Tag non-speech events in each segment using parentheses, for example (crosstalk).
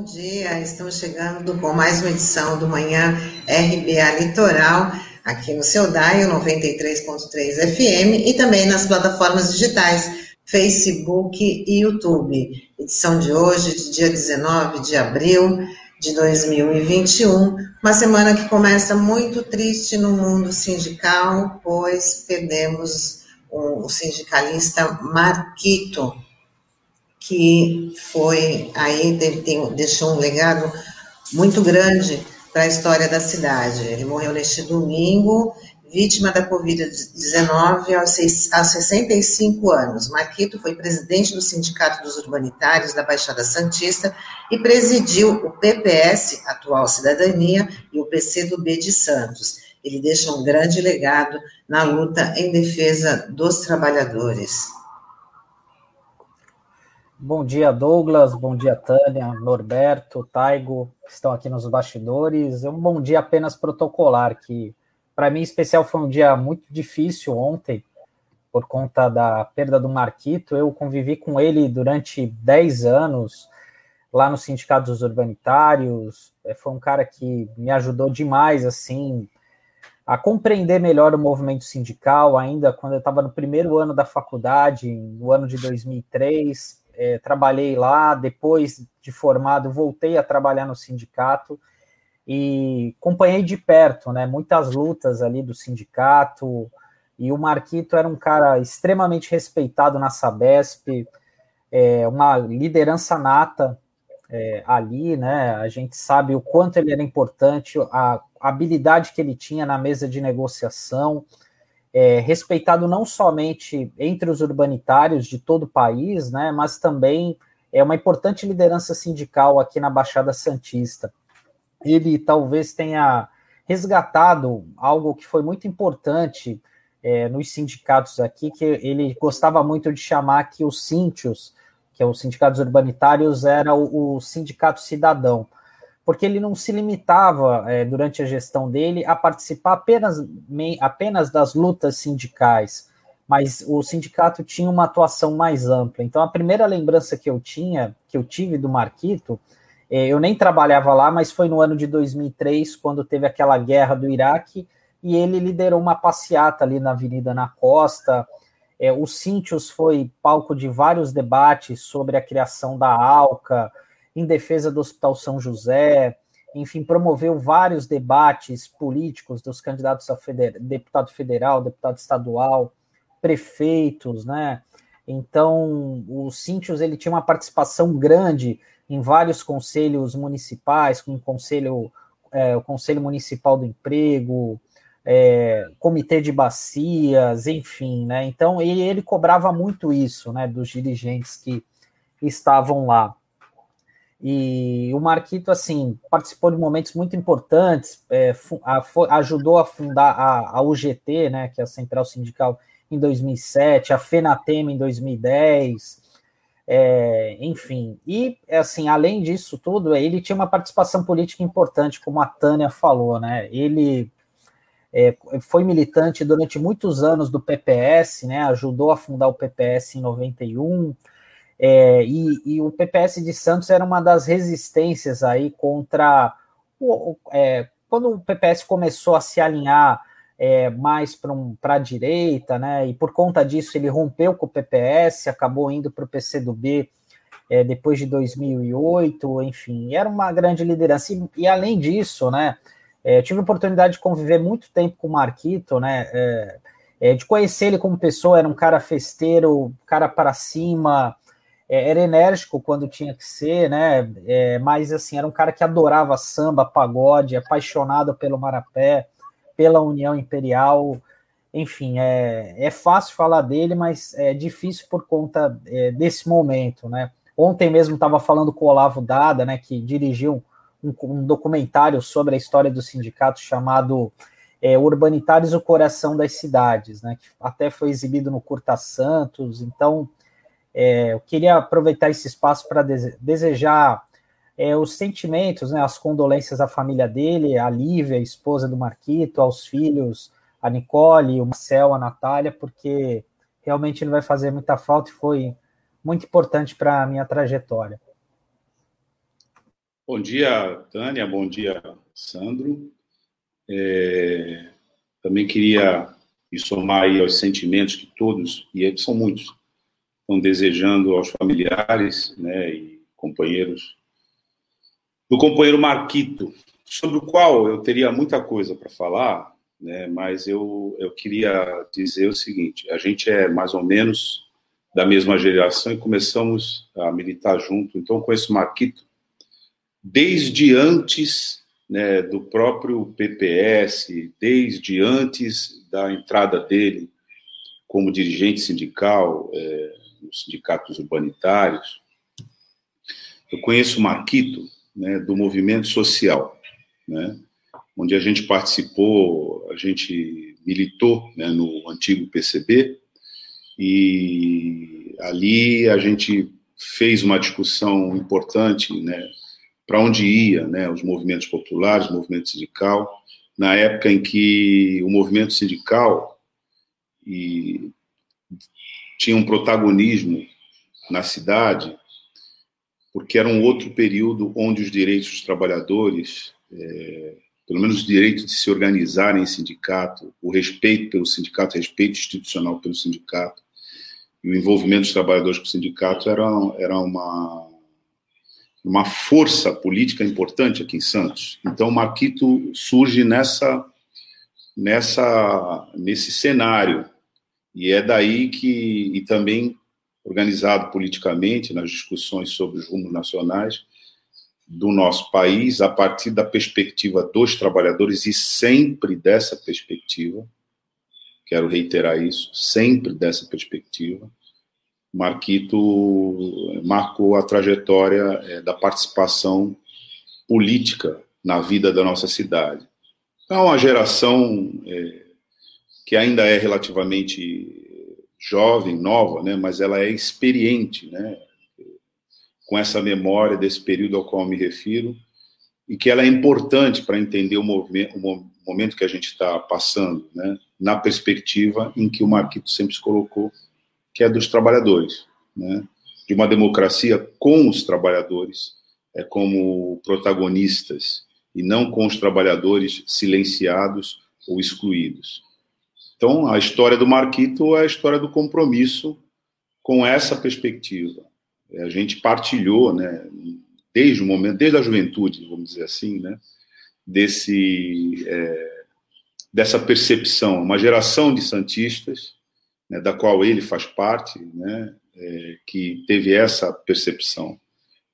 bom dia. Estamos chegando com mais uma edição do Manhã RBA Litoral, aqui no seu DAI, 93.3 FM, e também nas plataformas digitais, Facebook e YouTube. Edição de hoje, de dia 19 de abril de 2021, uma semana que começa muito triste no mundo sindical, pois perdemos o sindicalista Marquito, que foi aí tem, deixou um legado muito grande para a história da cidade. Ele morreu neste domingo, vítima da Covid-19 aos, aos 65 anos. Marquito foi presidente do Sindicato dos Urbanitários da Baixada Santista e presidiu o PPS, atual Cidadania, e o PCdoB de Santos. Ele deixa um grande legado na luta em defesa dos trabalhadores. Bom dia, Douglas. Bom dia, Tânia, Norberto, Taigo, que estão aqui nos bastidores. É um bom dia apenas protocolar, que para mim, em especial, foi um dia muito difícil ontem, por conta da perda do Marquito. Eu convivi com ele durante 10 anos lá no Sindicato dos Urbanitários. É, foi um cara que me ajudou demais, assim, a compreender melhor o movimento sindical, ainda quando eu estava no primeiro ano da faculdade, no ano de 2003 é, trabalhei lá, depois de formado, voltei a trabalhar no sindicato e acompanhei de perto, né, muitas lutas ali do sindicato, e o Marquito era um cara extremamente respeitado na Sabesp, é, uma liderança nata é, ali, né, a gente sabe o quanto ele era importante, a habilidade que ele tinha na mesa de negociação, é, respeitado não somente entre os urbanitários de todo o país, né, mas também é uma importante liderança sindical aqui na Baixada Santista. Ele talvez tenha resgatado algo que foi muito importante é, nos sindicatos aqui, que ele gostava muito de chamar que os síntios, que é os sindicatos urbanitários, era o, o sindicato cidadão porque ele não se limitava, é, durante a gestão dele, a participar apenas, apenas das lutas sindicais, mas o sindicato tinha uma atuação mais ampla. Então, a primeira lembrança que eu tinha, que eu tive do Marquito, é, eu nem trabalhava lá, mas foi no ano de 2003, quando teve aquela guerra do Iraque, e ele liderou uma passeata ali na Avenida na Costa. É, o Cintius foi palco de vários debates sobre a criação da ALCA, em defesa do Hospital São José, enfim, promoveu vários debates políticos dos candidatos a feder deputado federal, deputado estadual, prefeitos, né? Então, o Cintius ele tinha uma participação grande em vários conselhos municipais, como o conselho, é, o conselho municipal do emprego, é, comitê de bacias, enfim, né? Então ele, ele cobrava muito isso, né, dos dirigentes que estavam lá. E o Marquito, assim, participou de momentos muito importantes, é, a, ajudou a fundar a, a, UGT, né, que é a Central Sindical, em 2007, a FENATEM em 2010, é, enfim. E, assim, além disso tudo, ele tinha uma participação política importante, como a Tânia falou, né, ele é, foi militante durante muitos anos do PPS, né, ajudou a fundar o PPS em 91, é, e, e, o PPS de Santos era uma das resistências aí contra o, é, quando o PPS começou a se alinhar é, mais para um, a direita, né? E por conta disso ele rompeu com o PPS, acabou indo para o PCdoB é, depois de 2008, enfim, era uma grande liderança. E, e além disso, né? É, tive a oportunidade de conviver muito tempo com o Marquito, né? É, é, de conhecer ele como pessoa, era um cara festeiro, cara para cima, era enérgico quando tinha que ser, né? É, mas assim, era um cara que adorava samba, pagode, apaixonado pelo Marapé, pela União Imperial. Enfim, é, é fácil falar dele, mas é difícil por conta é, desse momento, né? Ontem mesmo estava falando com o Olavo Dada, né, que dirigiu um, um documentário sobre a história do sindicato chamado é, Urbanitários, o Coração das Cidades, né, que até foi exibido no Curta Santos, então é, eu queria aproveitar esse espaço para desejar é, os sentimentos, né, as condolências à família dele, à Lívia, a esposa do Marquito, aos filhos, a Nicole, o Marcel, a Natália, porque realmente ele vai fazer muita falta e foi muito importante para a minha trajetória. Bom dia, Tânia. Bom dia, Sandro. É, também queria me somar aí aos sentimentos que todos, e são muitos, desejando aos familiares né, e companheiros do companheiro Marquito, sobre o qual eu teria muita coisa para falar, né, mas eu, eu queria dizer o seguinte: a gente é mais ou menos da mesma geração e começamos a militar junto, então conheço Marquito desde antes né, do próprio PPS, desde antes da entrada dele como dirigente sindical é, sindicatos urbanitários. Eu conheço o Marquito né, do movimento social, né, onde a gente participou, a gente militou né, no antigo PCB, e ali a gente fez uma discussão importante né, para onde ia né, os movimentos populares, o movimento sindical, na época em que o movimento sindical e, tinha um protagonismo na cidade, porque era um outro período onde os direitos dos trabalhadores, é, pelo menos o direito de se organizarem em sindicato, o respeito pelo sindicato, o respeito institucional pelo sindicato, e o envolvimento dos trabalhadores com o sindicato era, era uma uma força política importante aqui em Santos. Então, o Marquito surge nessa, nessa, nesse cenário. E é daí que, e também organizado politicamente nas discussões sobre os rumos nacionais do nosso país, a partir da perspectiva dos trabalhadores e sempre dessa perspectiva, quero reiterar isso, sempre dessa perspectiva, Marquito marcou a trajetória é, da participação política na vida da nossa cidade. É uma geração é, que ainda é relativamente jovem, nova, né, mas ela é experiente, né, com essa memória desse período ao qual me refiro, e que ela é importante para entender o, movimento, o momento que a gente está passando, né, na perspectiva em que o Marquito sempre se colocou que é dos trabalhadores, né? de uma democracia com os trabalhadores, é como protagonistas, e não com os trabalhadores silenciados ou excluídos. Então, a história do Marquito é a história do compromisso com essa perspectiva. A gente partilhou, né, desde o momento, desde a juventude, vamos dizer assim, né, desse, é, dessa percepção, uma geração de santistas né, da qual ele faz parte, né, é, que teve essa percepção.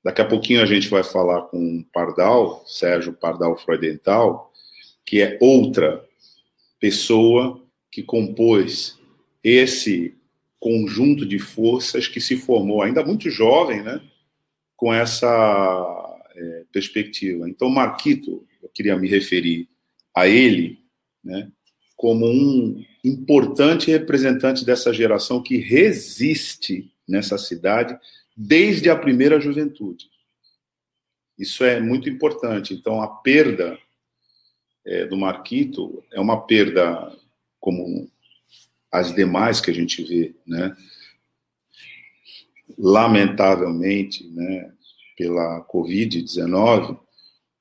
Daqui a pouquinho a gente vai falar com o Pardal, Sérgio Pardal Freudental, que é outra pessoa que compôs esse conjunto de forças que se formou ainda muito jovem, né, com essa é, perspectiva. Então, Marquito, eu queria me referir a ele, né, como um importante representante dessa geração que resiste nessa cidade desde a primeira juventude. Isso é muito importante. Então, a perda é, do Marquito é uma perda como as demais que a gente vê, né? Lamentavelmente, né, pela Covid-19,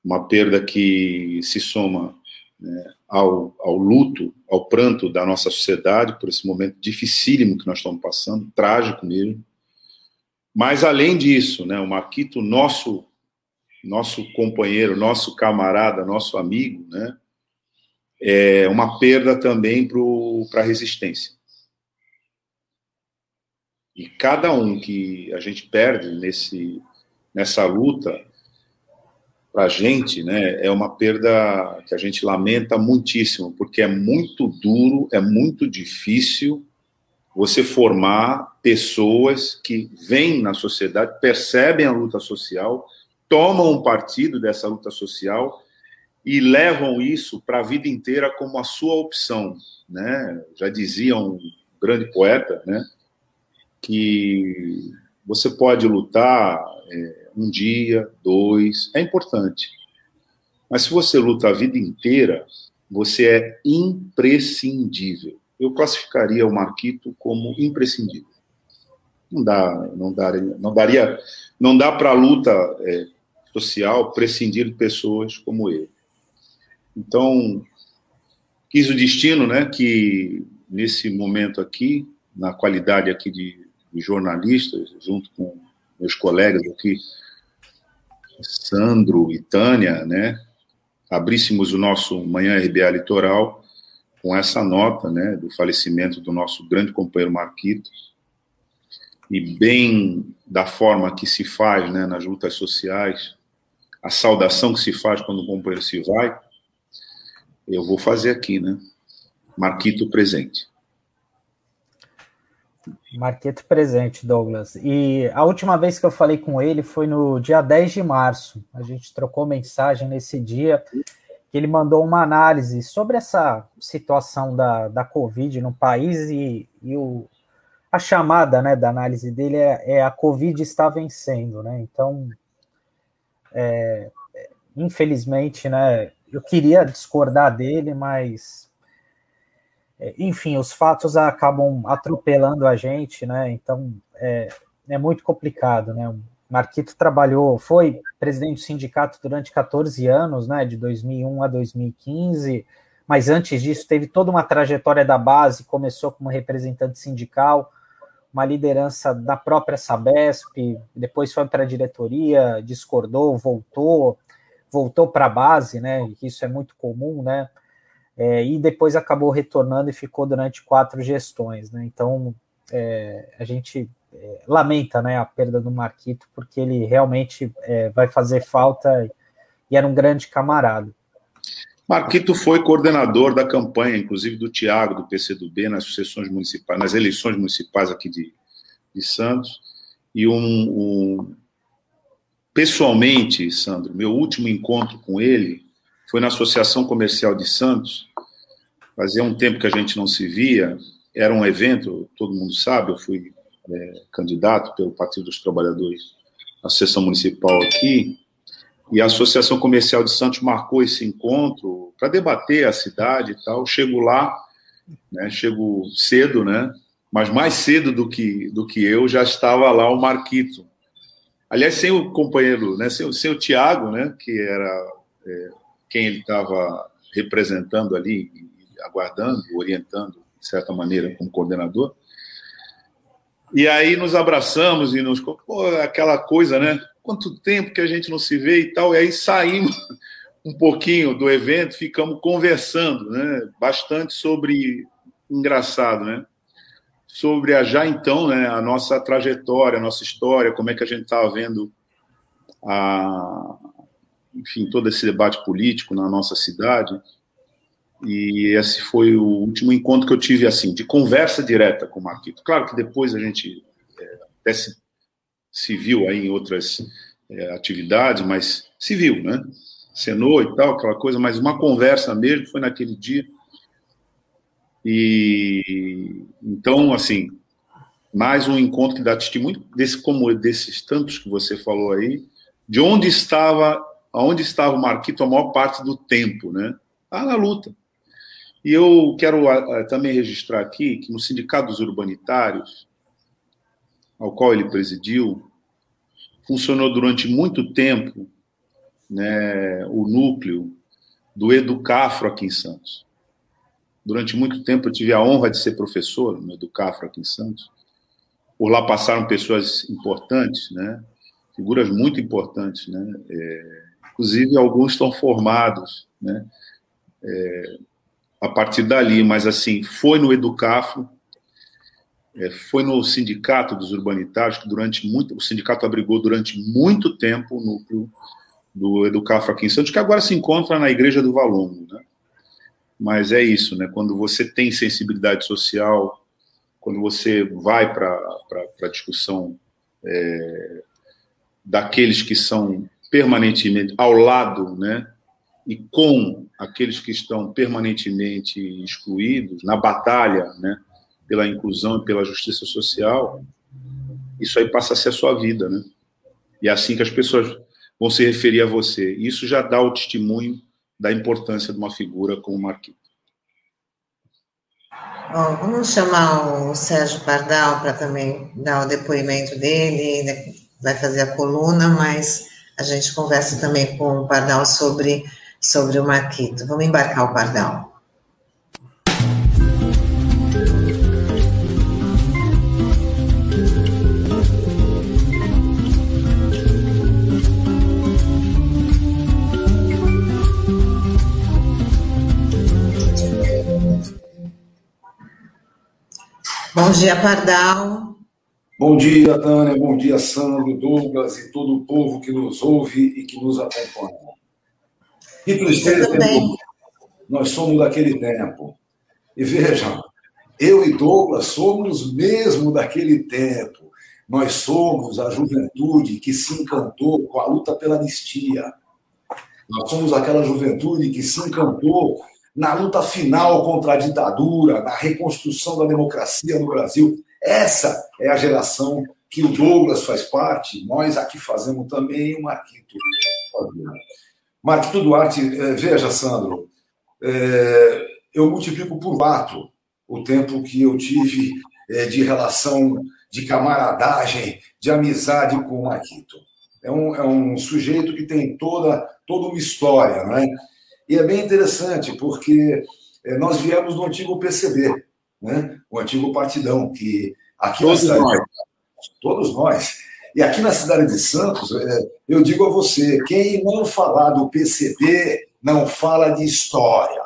uma perda que se soma né, ao, ao luto, ao pranto da nossa sociedade por esse momento dificílimo que nós estamos passando, trágico mesmo. Mas além disso, né, o Marquito, nosso nosso companheiro, nosso camarada, nosso amigo, né, é uma perda também para a resistência. E cada um que a gente perde nesse, nessa luta, para a gente, né, é uma perda que a gente lamenta muitíssimo, porque é muito duro, é muito difícil você formar pessoas que vêm na sociedade, percebem a luta social, tomam um partido dessa luta social e levam isso para a vida inteira como a sua opção, né? Já dizia um grande poeta, né, que você pode lutar é, um dia, dois, é importante. Mas se você luta a vida inteira, você é imprescindível. Eu classificaria o Marquito como imprescindível. Não dá, não daria, não daria, não dá para a luta é, social prescindir de pessoas como ele. Então, quis o destino, né, que nesse momento aqui, na qualidade aqui de, jornalista, junto com meus colegas aqui, Sandro e Tânia, né, abríssemos o nosso Manhã RBA Litoral com essa nota, né, do falecimento do nosso grande companheiro Marquito, e bem da forma que se faz, né, nas lutas sociais, a saudação que se faz quando o companheiro se vai, eu vou fazer aqui, né, Marquito presente. Marqueto presente, Douglas. E a última vez que eu falei com ele foi no dia 10 de março. A gente trocou mensagem nesse dia ele mandou uma análise sobre essa situação da, da Covid no país e, e o, a chamada né, da análise dele é, é, a Covid está vencendo, né? Então, é, infelizmente, né, eu queria discordar dele, mas é, enfim, os fatos acabam atropelando a gente, né? Então é, é muito complicado, né? O Marquito trabalhou, foi presidente do sindicato durante 14 anos, né? De 2001 a 2015, mas antes disso teve toda uma trajetória da base, começou como representante sindical, uma liderança da própria Sabesp, depois foi para a diretoria, discordou, voltou, voltou para a base, né? Isso é muito comum, né? é, e depois acabou retornando e ficou durante quatro gestões. Né? Então, é, a gente é, lamenta né, a perda do Marquito, porque ele realmente é, vai fazer falta e era um grande camarada. Marquito foi coordenador da campanha, inclusive do Tiago, do PCdoB, nas sucessões municipais, nas eleições municipais aqui de, de Santos. E um, um, pessoalmente, Sandro, meu último encontro com ele foi na Associação Comercial de Santos. Fazia um tempo que a gente não se via. Era um evento, todo mundo sabe, eu fui é, candidato pelo Partido dos Trabalhadores à sessão municipal aqui. E a Associação Comercial de Santos marcou esse encontro para debater a cidade e tal. Chego lá, né, chego cedo, né? Mas mais cedo do que, do que eu já estava lá o Marquito. Aliás, sem o companheiro, né, sem, sem o Tiago, né, que era é, quem ele estava representando ali, aguardando, orientando, de certa maneira, como coordenador. E aí nos abraçamos e nos. Pô, aquela coisa, né? Quanto tempo que a gente não se vê e tal. E aí saímos (laughs) um pouquinho do evento, ficamos conversando, né? Bastante sobre. Engraçado, né? Sobre a já então, né? A nossa trajetória, a nossa história, como é que a gente estava vendo a, enfim, todo esse debate político na nossa cidade. E esse foi o último encontro que eu tive, assim, de conversa direta com o Marquito. Claro que depois a gente é, até se, se, viu aí em outras é, atividades, mas se viu, né? Cenou e tal, aquela coisa, mas uma conversa mesmo foi naquele dia. E então, assim, mais um encontro que dá testemunho desse como desses tantos que você falou aí, de onde estava onde estava o Marquito a maior parte do tempo, né? Ah, na luta. E eu quero também registrar aqui que no Sindicato dos Urbanitários, ao qual ele presidiu, funcionou durante muito tempo né, o núcleo do Educafro aqui em Santos. Durante muito tempo eu tive a honra de ser professor no Educafro aqui em Santos. Por lá passaram pessoas importantes, né, figuras muito importantes, né, é, Inclusive, alguns estão formados né, é, a partir dali, mas assim, foi no Educafro, é, foi no Sindicato dos Urbanitários, que durante muito, o sindicato abrigou durante muito tempo o núcleo do Educafro aqui em Santos, que agora se encontra na Igreja do Valongo, né? Mas é isso, né? Quando você tem sensibilidade social, quando você vai para a discussão é, daqueles que são permanentemente ao lado, né, e com aqueles que estão permanentemente excluídos na batalha, né, pela inclusão e pela justiça social, isso aí passa a ser a sua vida, né? E é assim que as pessoas vão se referir a você. Isso já dá o testemunho da importância de uma figura como o Marquito. Bom, vamos chamar o Sérgio Pardal para também dar o depoimento dele, vai fazer a coluna, mas a gente conversa também com o Pardal sobre, sobre o Marquito. Vamos embarcar o Pardal. Bom dia, Pardal. Bom dia, Tânia. Bom dia, Sandro, Douglas e todo o povo que nos ouve e que nos acompanha. Que tristeza, nós somos daquele tempo. E vejam, eu e Douglas somos mesmo daquele tempo. Nós somos a juventude que se encantou com a luta pela anistia. Nós somos aquela juventude que se encantou na luta final contra a ditadura, na reconstrução da democracia no Brasil. Essa é a geração que o Douglas faz parte, nós aqui fazemos também o Marquito. Marquito Duarte, eh, veja, Sandro, é, eu multiplico por quatro o tempo que eu tive é, de relação de camaradagem, de amizade com o Marquito. É um, é um sujeito que tem toda, toda uma história, não é? E é bem interessante, porque é, nós viemos do antigo PCB, né? o antigo partidão, que aqui todos na cidade, nós. Todos nós. E aqui na cidade de Santos, é, eu digo a você: quem não falar do PCB não fala de história.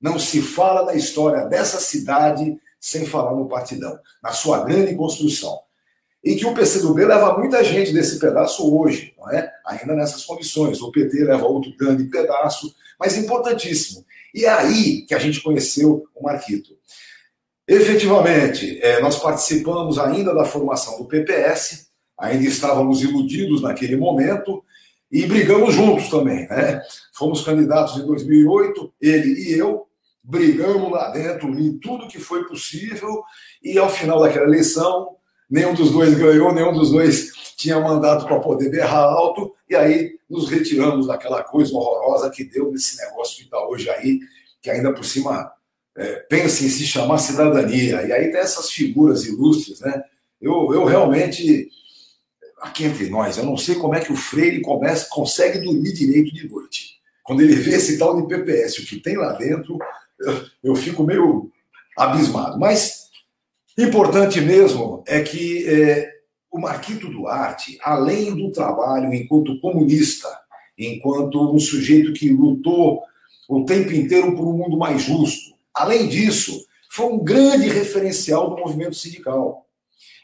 Não se fala da história dessa cidade sem falar no partidão, na sua grande construção e que o PCdoB leva muita gente desse pedaço hoje, não é? ainda nessas condições. O PT leva outro grande pedaço, mas importantíssimo. E é aí que a gente conheceu o Marquito. Efetivamente, é, nós participamos ainda da formação do PPS, ainda estávamos iludidos naquele momento e brigamos juntos também. Né? Fomos candidatos em 2008, ele e eu, brigamos lá dentro em tudo que foi possível e ao final daquela eleição nenhum dos dois ganhou, nenhum dos dois (laughs) tinha mandato para poder berrar alto, e aí nos retiramos daquela coisa horrorosa que deu nesse negócio que está hoje aí, que ainda por cima é, pensa em se chamar cidadania. E aí tem essas figuras ilustres, né? Eu, eu realmente, aqui entre nós, eu não sei como é que o Freire começa, consegue dormir direito de noite. Quando ele vê esse tal de PPS, o que tem lá dentro, eu, eu fico meio abismado. Mas Importante mesmo é que é, o Marquito Duarte, além do trabalho enquanto comunista, enquanto um sujeito que lutou o tempo inteiro por um mundo mais justo, além disso, foi um grande referencial do movimento sindical.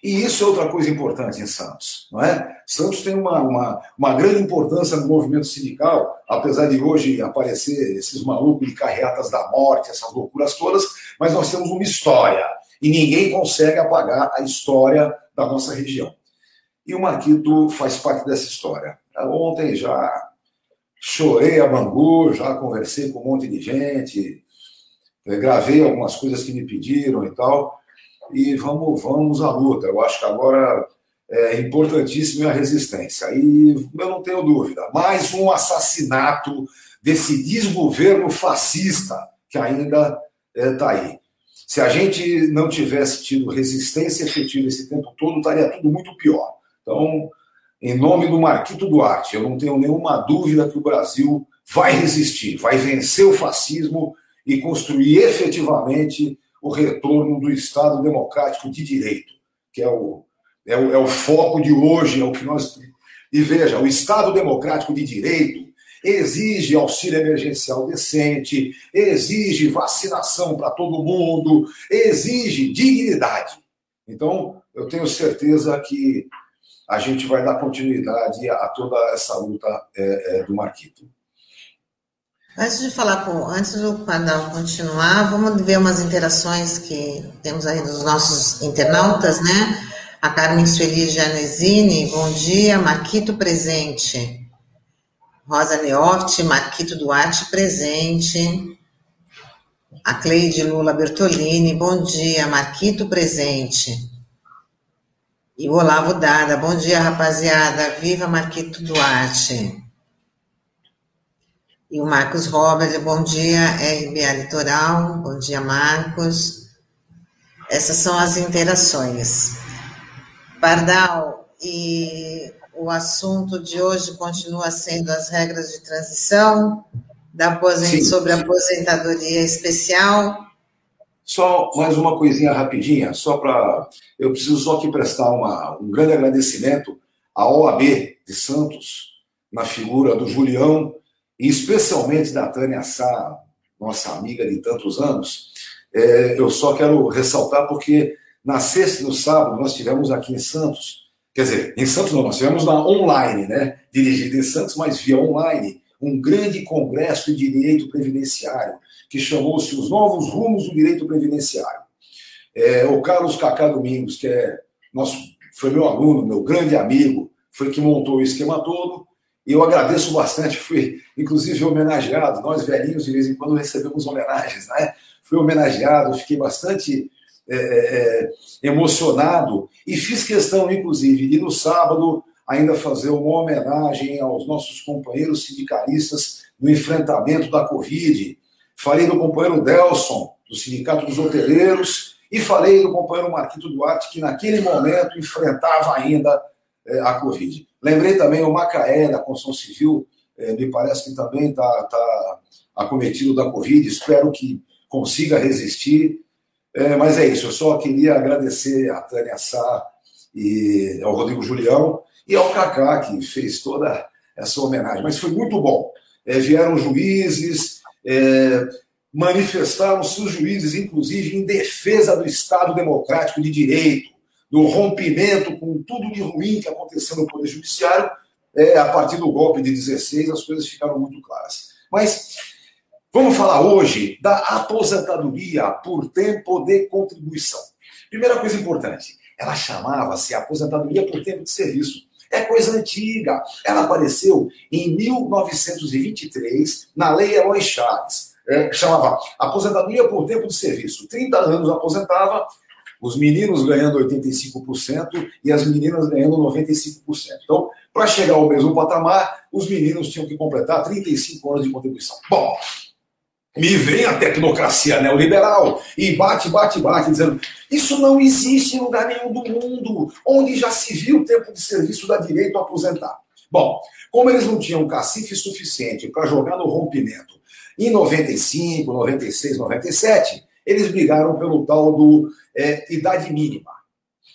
E isso é outra coisa importante em Santos, não é? Santos tem uma, uma, uma grande importância no movimento sindical, apesar de hoje aparecer esses malucos de carreatas da morte, essas loucuras todas, mas nós temos uma história e ninguém consegue apagar a história da nossa região. E o Marquito faz parte dessa história. Ontem já chorei a Bangu, já conversei com um monte de gente, eh, gravei algumas coisas que me pediram e tal, e vamos, vamos à luta. Eu acho que agora é importantíssima a resistência. E eu não tenho dúvida, mais um assassinato desse desgoverno fascista que ainda está eh, é, aí. Se a gente não tivesse tido resistência efetiva esse tempo todo, estaria tudo muito pior. Então, em nome do Marquito Duarte, eu não tenho nenhuma dúvida que o Brasil vai resistir, vai vencer o fascismo e construir efetivamente o retorno do Estado democrático de direito, que é o, é o, é o foco de hoje, é o que nós. E veja, o Estado democrático de direito exige auxílio emergencial decente, exige vacinação para todo mundo, exige dignidade. Então, eu tenho certeza que a gente vai dar continuidade a toda essa luta é, é, do Marquito. Antes de falar com, antes do canal continuar, vamos ver umas interações que temos aí dos nossos internautas, né? A Carmen Sueli Janesini, bom dia, Marquito presente. Rosa Neorte, Marquito Duarte presente. A Cleide Lula Bertolini, bom dia, Marquito presente. E o Olavo Dada, bom dia, rapaziada, viva Marquito Duarte. E o Marcos Robert, bom dia, RBA Litoral, bom dia, Marcos. Essas são as interações. Pardal, e o assunto de hoje continua sendo as regras de transição da aposent... sobre a aposentadoria especial. Só mais uma coisinha rapidinha, só para. Eu preciso só aqui prestar uma, um grande agradecimento à OAB de Santos, na figura do Julião, e especialmente da Tânia Sá, nossa amiga de tantos anos. É, eu só quero ressaltar porque na sexta e no sábado nós tivemos aqui em Santos, quer dizer, em Santos não, nós tivemos na online, né? Dirigido em Santos, mas via online, um grande congresso de direito previdenciário que chamou-se Os Novos Rumos do Direito Previdenciário. É, o Carlos Cacá Domingos, que é nosso, foi meu aluno, meu grande amigo, foi que montou o esquema todo, e eu agradeço bastante, fui inclusive homenageado, nós velhinhos de vez em quando recebemos homenagens, né? Fui homenageado, fiquei bastante é, é, é emocionado e fiz questão, inclusive, de no sábado ainda fazer uma homenagem aos nossos companheiros sindicalistas no enfrentamento da Covid, Falei do companheiro Delson, do Sindicato dos Hoteleiros, e falei do companheiro Marquito Duarte, que naquele momento enfrentava ainda é, a Covid. Lembrei também o Macaé, da Construção Civil, é, me parece que também está tá acometido da Covid, espero que consiga resistir. É, mas é isso, eu só queria agradecer a Tânia Sá e ao Rodrigo Julião e ao Cacá, que fez toda essa homenagem. Mas foi muito bom. É, vieram juízes, é, manifestaram-se os juízes, inclusive, em defesa do Estado Democrático de Direito, do rompimento com tudo de ruim que aconteceu no Poder Judiciário. É, a partir do golpe de 16, as coisas ficaram muito claras. Mas vamos falar hoje da aposentadoria por tempo de contribuição. Primeira coisa importante, ela chamava-se aposentadoria por tempo de serviço. É coisa antiga. Ela apareceu em 1923 na Lei Eloy Chaves. É, chamava aposentadoria por tempo de serviço. 30 anos aposentava, os meninos ganhando 85% e as meninas ganhando 95%. Então, para chegar ao mesmo patamar, os meninos tinham que completar 35 anos de contribuição. Bom, me vem a tecnocracia neoliberal e bate, bate, bate, dizendo isso não existe em lugar nenhum do mundo onde já se viu o tempo de serviço da direito a aposentar. Bom, como eles não tinham cacife suficiente para jogar no rompimento em 95, 96, 97, eles brigaram pelo tal do é, idade mínima.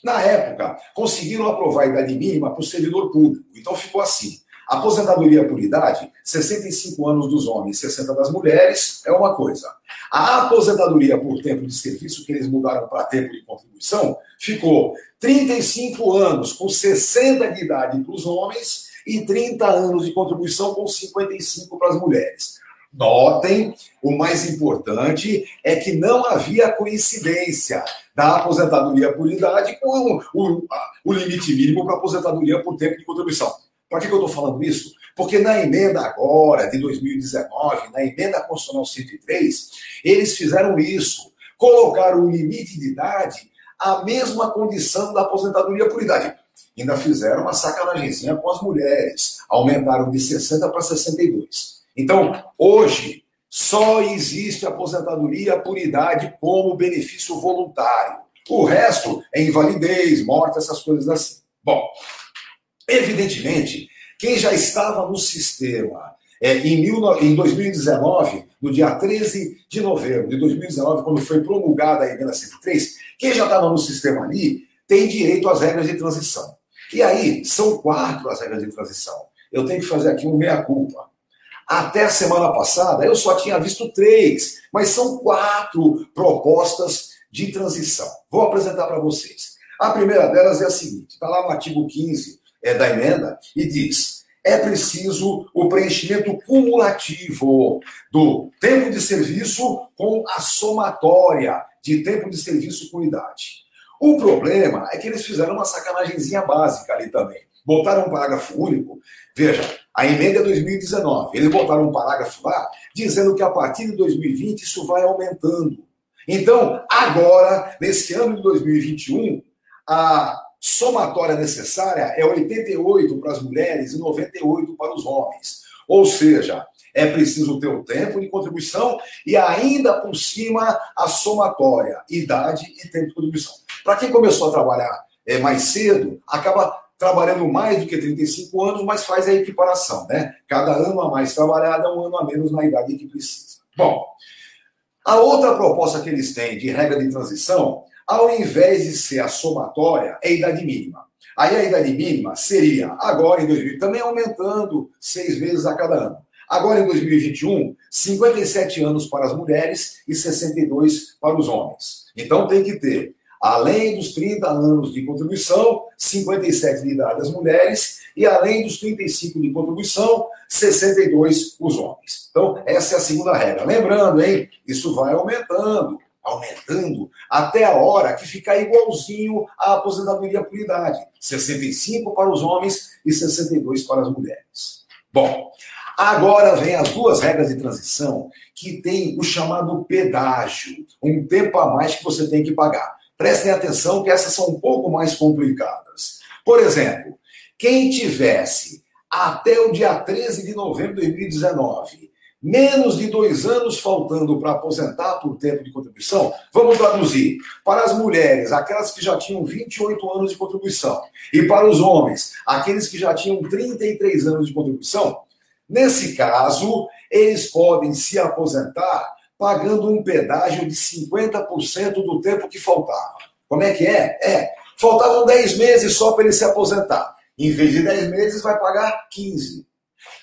Na época, conseguiram aprovar a idade mínima para o servidor público. Então ficou assim: Aposentadoria por idade, 65 anos dos homens, 60 das mulheres, é uma coisa. A aposentadoria por tempo de serviço, que eles mudaram para tempo de contribuição, ficou 35 anos com 60 de idade para os homens e 30 anos de contribuição com 55 para as mulheres. Notem, o mais importante é que não havia coincidência da aposentadoria por idade com o, o, o limite mínimo para aposentadoria por tempo de contribuição. Para que, que eu estou falando isso? Porque na emenda agora, de 2019, na emenda constitucional 103, eles fizeram isso. Colocaram o limite de idade à mesma condição da aposentadoria por idade. Ainda fizeram uma sacanagemzinha com as mulheres. Aumentaram de 60 para 62. Então, hoje, só existe aposentadoria por idade como benefício voluntário. O resto é invalidez, morte, essas coisas assim. Bom, Evidentemente, quem já estava no sistema é, em, mil, em 2019, no dia 13 de novembro de 2019, quando foi promulgada a emenda 103, quem já estava no sistema ali tem direito às regras de transição. E aí, são quatro as regras de transição. Eu tenho que fazer aqui um meia-culpa. Até a semana passada, eu só tinha visto três, mas são quatro propostas de transição. Vou apresentar para vocês. A primeira delas é a seguinte: está lá no artigo 15 é, da emenda e diz: é preciso o preenchimento cumulativo do tempo de serviço com a somatória de tempo de serviço com idade. O problema é que eles fizeram uma sacanagemzinha básica ali também. Botaram um parágrafo único. Veja, a emenda é 2019. Eles botaram um parágrafo lá dizendo que a partir de 2020 isso vai aumentando. Então, agora, nesse ano de 2021, a somatória necessária é 88 para as mulheres e 98 para os homens. Ou seja, é preciso ter o tempo de contribuição e ainda por cima a somatória, idade e tempo de contribuição. Para quem começou a trabalhar é, mais cedo, acaba trabalhando mais do que 35 anos, mas faz a equiparação, né? Cada ano a mais trabalhado é um ano a menos na idade que precisa. Bom, a outra proposta que eles têm de regra de transição, ao invés de ser a somatória, é a idade mínima. Aí a idade mínima seria, agora em 2000, também aumentando seis vezes a cada ano. Agora em 2021, 57 anos para as mulheres e 62 para os homens. Então tem que ter Além dos 30 anos de contribuição, 57 de idade as mulheres, e além dos 35 de contribuição, 62 os homens. Então, essa é a segunda regra. Lembrando, hein, isso vai aumentando, aumentando, até a hora que ficar igualzinho à aposentadoria por idade. 65 para os homens e 62 para as mulheres. Bom, Agora vem as duas regras de transição que tem o chamado pedágio, um tempo a mais que você tem que pagar. Prestem atenção que essas são um pouco mais complicadas. Por exemplo, quem tivesse até o dia 13 de novembro de 2019 menos de dois anos faltando para aposentar por tempo de contribuição, vamos traduzir. Para as mulheres, aquelas que já tinham 28 anos de contribuição, e para os homens, aqueles que já tinham 33 anos de contribuição, nesse caso, eles podem se aposentar pagando um pedágio de 50% do tempo que faltava. Como é que é? É, faltavam 10 meses só para ele se aposentar. Em vez de 10 meses, vai pagar 15.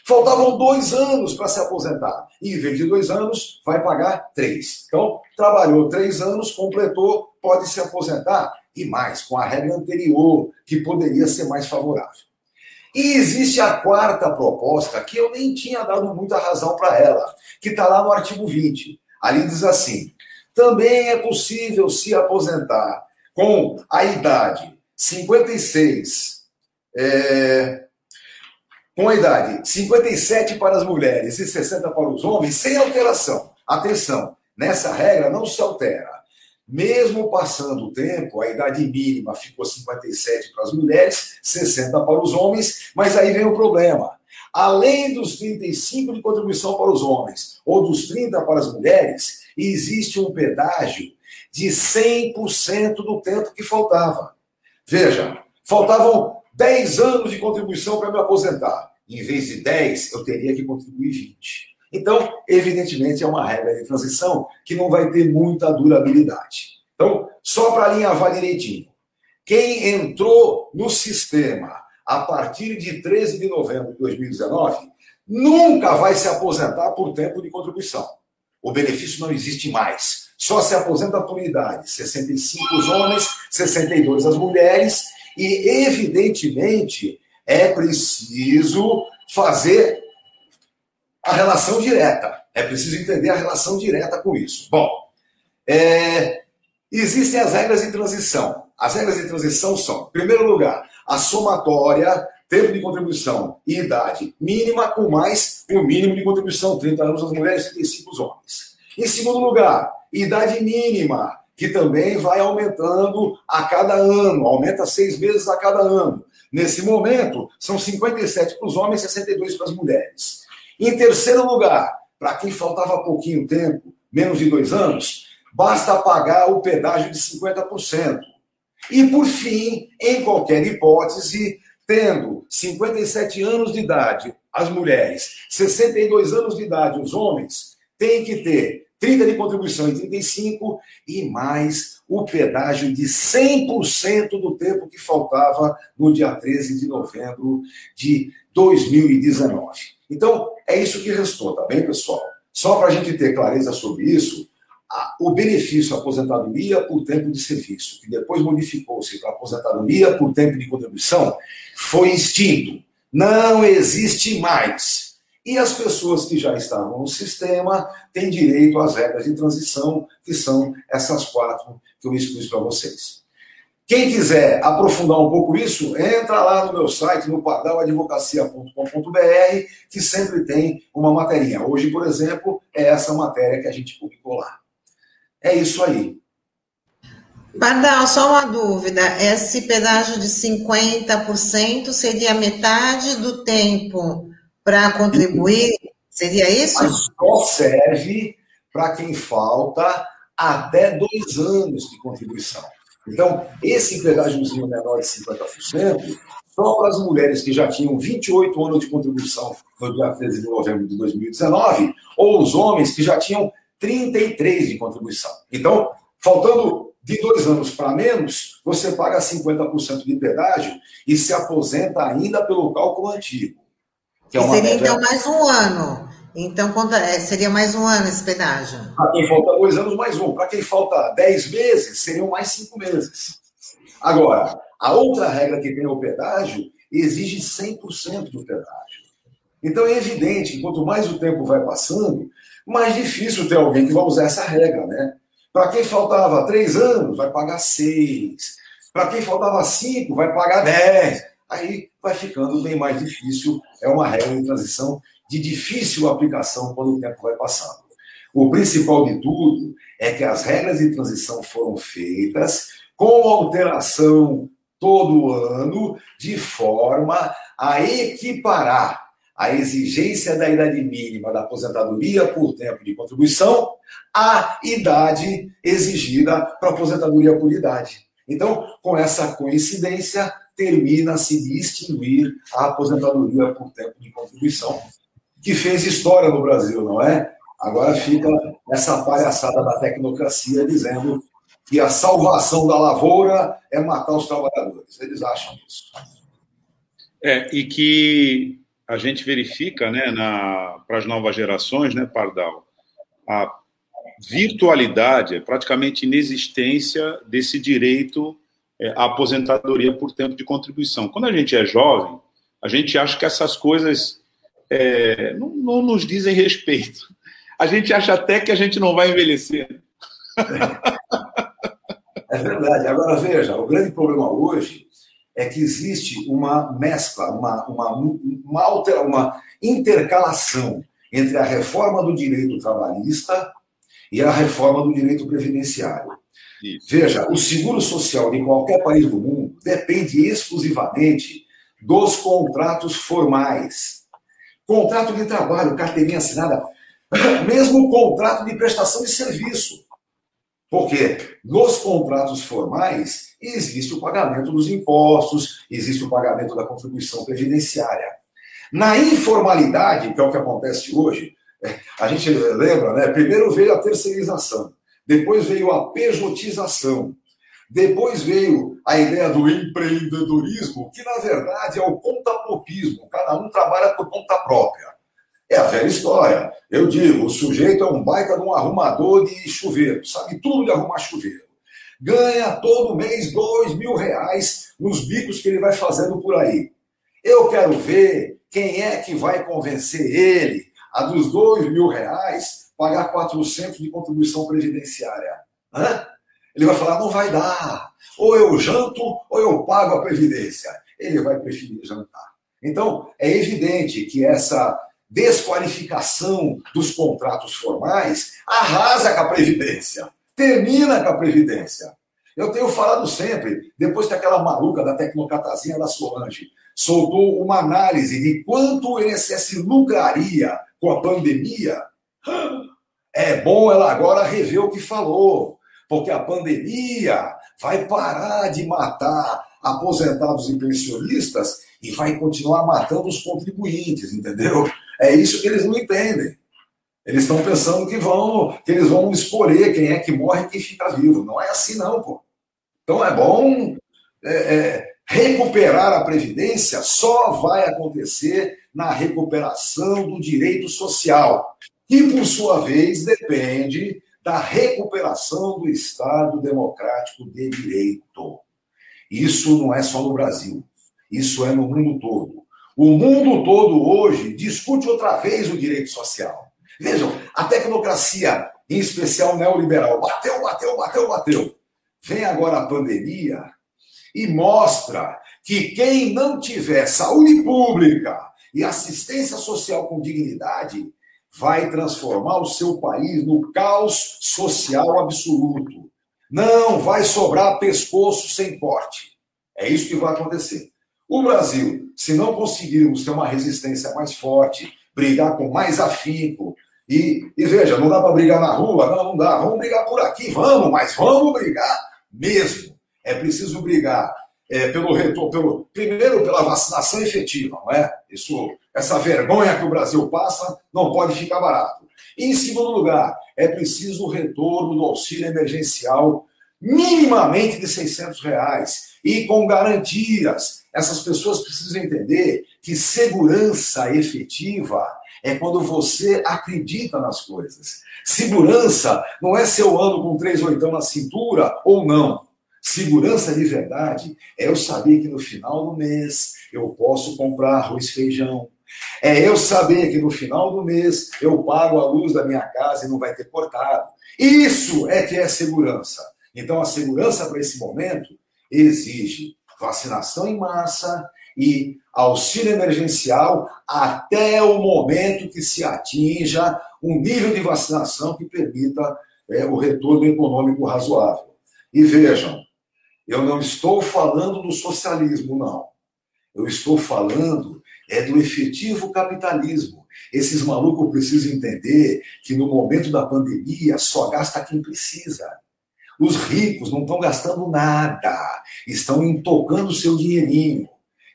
Faltavam dois anos para se aposentar. Em vez de dois anos, vai pagar três. Então, trabalhou três anos, completou, pode se aposentar. E mais, com a regra anterior, que poderia ser mais favorável. E existe a quarta proposta, que eu nem tinha dado muita razão para ela, que está lá no artigo 20. Ali diz assim: também é possível se aposentar com a idade 56, é, com a idade 57 para as mulheres e 60 para os homens, sem alteração. Atenção, nessa regra não se altera. Mesmo passando o tempo, a idade mínima ficou 57 para as mulheres, 60 para os homens, mas aí vem o problema. Além dos 35 de contribuição para os homens ou dos 30 para as mulheres, existe um pedágio de 100% do tempo que faltava. Veja, faltavam 10 anos de contribuição para me aposentar. Em vez de 10, eu teria que contribuir 20. Então, evidentemente, é uma regra de transição que não vai ter muita durabilidade. Então, só para alinhavar direitinho. Quem entrou no sistema a partir de 13 de novembro de 2019 nunca vai se aposentar por tempo de contribuição. O benefício não existe mais. Só se aposenta por idade. 65 os homens, 62 as mulheres. E, evidentemente, é preciso fazer a relação direta. É preciso entender a relação direta com isso. Bom, é, existem as regras de transição. As regras de transição são, em primeiro lugar, a somatória, tempo de contribuição e idade mínima com mais o mínimo de contribuição, 30 anos as mulheres e 35 os homens. Em segundo lugar, idade mínima, que também vai aumentando a cada ano, aumenta seis meses a cada ano. Nesse momento, são 57 para os homens e 62 para as mulheres. Em terceiro lugar, para quem faltava pouquinho tempo, menos de dois anos, basta pagar o pedágio de 50%. E, por fim, em qualquer hipótese, tendo 57 anos de idade as mulheres, 62 anos de idade os homens, tem que ter 30 de contribuição e 35 e mais o pedágio de 100% do tempo que faltava no dia 13 de novembro de 2019. Então, é isso que restou, tá bem, pessoal? Só para a gente ter clareza sobre isso, a, o benefício aposentadoria por tempo de serviço, que depois modificou-se para aposentadoria por tempo de contribuição, foi extinto. Não existe mais. E as pessoas que já estavam no sistema têm direito às regras de transição, que são essas quatro que eu expus para vocês. Quem quiser aprofundar um pouco isso, entra lá no meu site, no pardal.advocacia.com.br, que sempre tem uma matéria. Hoje, por exemplo, é essa matéria que a gente publicou lá. É isso aí. Pardal, só uma dúvida. Esse pedágio de 50% seria metade do tempo para contribuir? Seria isso? Mas só serve para quem falta até dois anos de contribuição. Então, esse pedágiozinho menor de 50%, só para as mulheres que já tinham 28 anos de contribuição no dia 13 de novembro de 2019, ou os homens que já tinham 33 de contribuição. Então, faltando de dois anos para menos, você paga 50% de pedágio e se aposenta ainda pelo cálculo antigo. Que é seria média... então mais um ano. Então, é, seria mais um ano esse pedágio. Para quem falta dois anos, mais um. Para quem falta dez meses, seriam mais cinco meses. Agora, a outra regra que tem o pedágio exige 100% do pedágio. Então é evidente que quanto mais o tempo vai passando, mais difícil ter alguém que vai usar essa regra, né? Para quem faltava três anos, vai pagar seis. Para quem faltava cinco, vai pagar dez. Aí vai ficando bem mais difícil. É uma regra de transição de difícil aplicação quando o tempo vai passando. O principal de tudo é que as regras de transição foram feitas com alteração todo ano, de forma a equiparar a exigência da idade mínima da aposentadoria por tempo de contribuição à idade exigida para aposentadoria por idade. Então, com essa coincidência, termina-se de extinguir a aposentadoria por tempo de contribuição, que fez história no Brasil, não é? Agora fica essa palhaçada da tecnocracia dizendo que a salvação da lavoura é matar os trabalhadores. Eles acham isso. É, e que a gente verifica né, para as novas gerações, né, Pardal, a virtualidade, é praticamente inexistência desse direito é, à aposentadoria por tempo de contribuição. Quando a gente é jovem, a gente acha que essas coisas é, não, não, nos dizem respeito. A gente acha até que a gente não vai envelhecer. É verdade. Agora, veja, o grande problema hoje é que existe uma mescla, uma, uma, uma, altera, uma intercalação entre a reforma do direito trabalhista e a reforma do direito previdenciário. Veja, o seguro social de qualquer país do mundo depende exclusivamente dos contratos formais. Contrato de trabalho, carteirinha assinada, (clears throat) mesmo contrato de prestação de serviço. Porque nos contratos formais existe o pagamento dos impostos, existe o pagamento da contribuição previdenciária. Na informalidade, que é o que acontece hoje, é, a gente lembra, né? Primeiro veio a terceirização, depois veio a pejotização, depois veio a ideia do empreendedorismo, que na verdade é o contapropismo, cada um trabalha por conta própria. É a velha história. Eu digo, o sujeito é um baita de um arrumador de chuveiro, sabe tudo de arrumar chuveiro. Ganha todo mês dois mil reais nos bicos que ele vai fazendo por aí. Eu quero ver quem é que vai convencer ele a dos dois mil reais pagar 400 de contribuição previdenciária. Hã? Ele vai falar, não vai dar. Ou eu janto ou eu pago a previdência. Ele vai preferir jantar. Então, é evidente que essa desqualificação dos contratos formais arrasa com a Previdência, termina com a Previdência. Eu tenho falado sempre, depois que aquela maluca da tecnocratazinha da Solange soltou uma análise de quanto o INSS lucraria com a pandemia, é bom ela agora rever o que falou, porque a pandemia vai parar de matar aposentados e pensionistas e vai continuar matando os contribuintes, entendeu? É isso que eles não entendem. Eles estão pensando que vão, que eles vão escolher quem é que morre e quem fica vivo. Não é assim, não, pô. Então é bom é, é, recuperar a Previdência só vai acontecer na recuperação do direito social, que, por sua vez, depende da recuperação do Estado democrático de direito. Isso não é só no Brasil, isso é no mundo todo. O mundo todo hoje discute outra vez o direito social. Vejam, a tecnocracia, em especial neoliberal, bateu, bateu, bateu, bateu. Vem agora a pandemia e mostra que quem não tiver saúde pública e assistência social com dignidade vai transformar o seu país no caos social absoluto. Não vai sobrar pescoço sem corte. É isso que vai acontecer. O Brasil, se não conseguirmos ter uma resistência mais forte, brigar com mais afinco, e, e veja, não dá para brigar na rua, não, não dá, vamos brigar por aqui, vamos, mas vamos brigar mesmo. É preciso brigar é, pelo retorno, pelo, primeiro pela vacinação efetiva, não é? Isso, essa vergonha que o Brasil passa não pode ficar barato. E, em segundo lugar, é preciso o retorno do auxílio emergencial minimamente de 600 reais e com garantias. Essas pessoas precisam entender que segurança efetiva é quando você acredita nas coisas. Segurança não é se eu com três oitão na cintura ou não. Segurança de verdade é eu saber que no final do mês eu posso comprar arroz feijão. É eu saber que no final do mês eu pago a luz da minha casa e não vai ter cortado. Isso é que é segurança. Então, a segurança para esse momento exige vacinação em massa e auxílio emergencial até o momento que se atinja um nível de vacinação que permita é, o retorno econômico razoável. E vejam, eu não estou falando do socialismo, não. Eu estou falando é do efetivo capitalismo. Esses malucos precisam entender que no momento da pandemia só gasta quem precisa. Os ricos não estão gastando nada, estão intocando seu dinheirinho.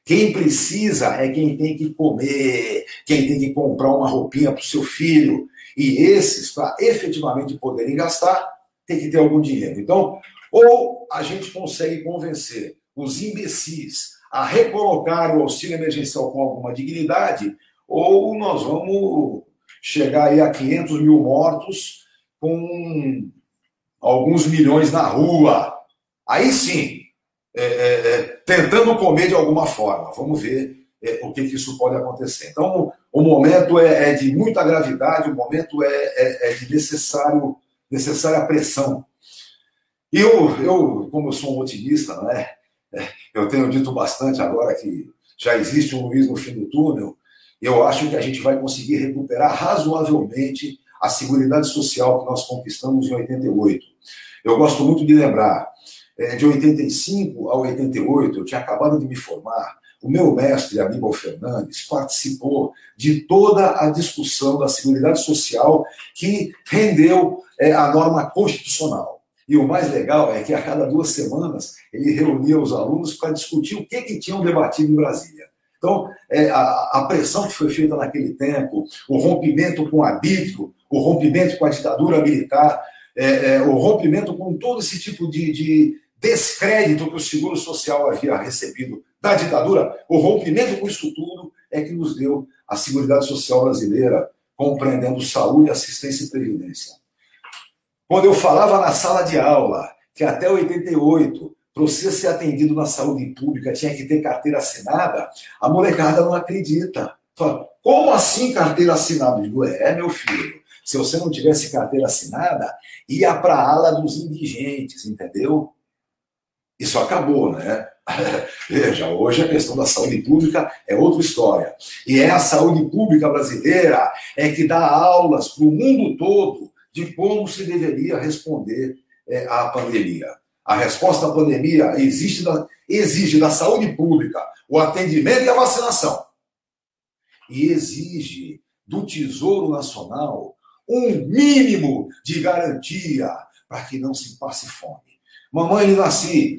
Quem precisa é quem tem que comer, quem tem que comprar uma roupinha para o seu filho. E esses, para efetivamente poderem gastar, tem que ter algum dinheiro. Então, ou a gente consegue convencer os imbecis a recolocar o auxílio emergencial com alguma dignidade, ou nós vamos chegar aí a 500 mil mortos com alguns milhões na rua. Aí sim, é, é, é, tentando comer de alguma forma. Vamos ver é, o que, que, isso pode acontecer. Então, o momento é, é de muita gravidade, o momento é, é, de necessário, necessária pressão. E eu, eu, como eu sou um otimista, né, eu tenho dito bastante agora que já existe um Luiz no fim do túnel, eu acho que a gente vai conseguir recuperar razoavelmente a Seguridade Social que nós conquistamos em 88. Eu gosto muito de lembrar, é, de 85 a 88, eu tinha acabado de me formar, o meu mestre, Aníbal Fernandes, participou de toda a discussão da Seguridade Social que rendeu é, a norma constitucional. E o mais legal é que a cada duas semanas ele reunia os alunos para discutir o que, que tinham debatido em Brasília. Então, é, a, a, pressão que foi feita naquele tempo, o rompimento com o arbítrio, o rompimento com a ditadura militar, é, é, o rompimento com todo esse tipo de, de descrédito que o Seguro Social havia recebido da ditadura, o rompimento com isso tudo é que nos deu a Seguridade Social brasileira, compreendendo saúde, assistência e previdência. Quando eu falava na sala de aula que até 88 para você ser atendido na saúde pública tinha que ter carteira assinada, a molecada não acredita. Fala, como assim carteira assinada? Eu digo, é, meu filho. Se você não tivesse carteira assinada, ia para a ala dos indigentes, entendeu? Isso acabou, né? (laughs) Veja, hoje a questão da saúde pública é outra história. E é a saúde pública brasileira é que dá aulas para o mundo todo de como se deveria responder é, à pandemia. A resposta à pandemia existe da, exige da saúde pública o atendimento e a vacinação. E exige do Tesouro Nacional um mínimo de garantia para que não se passe fome. Mamãe Linassi,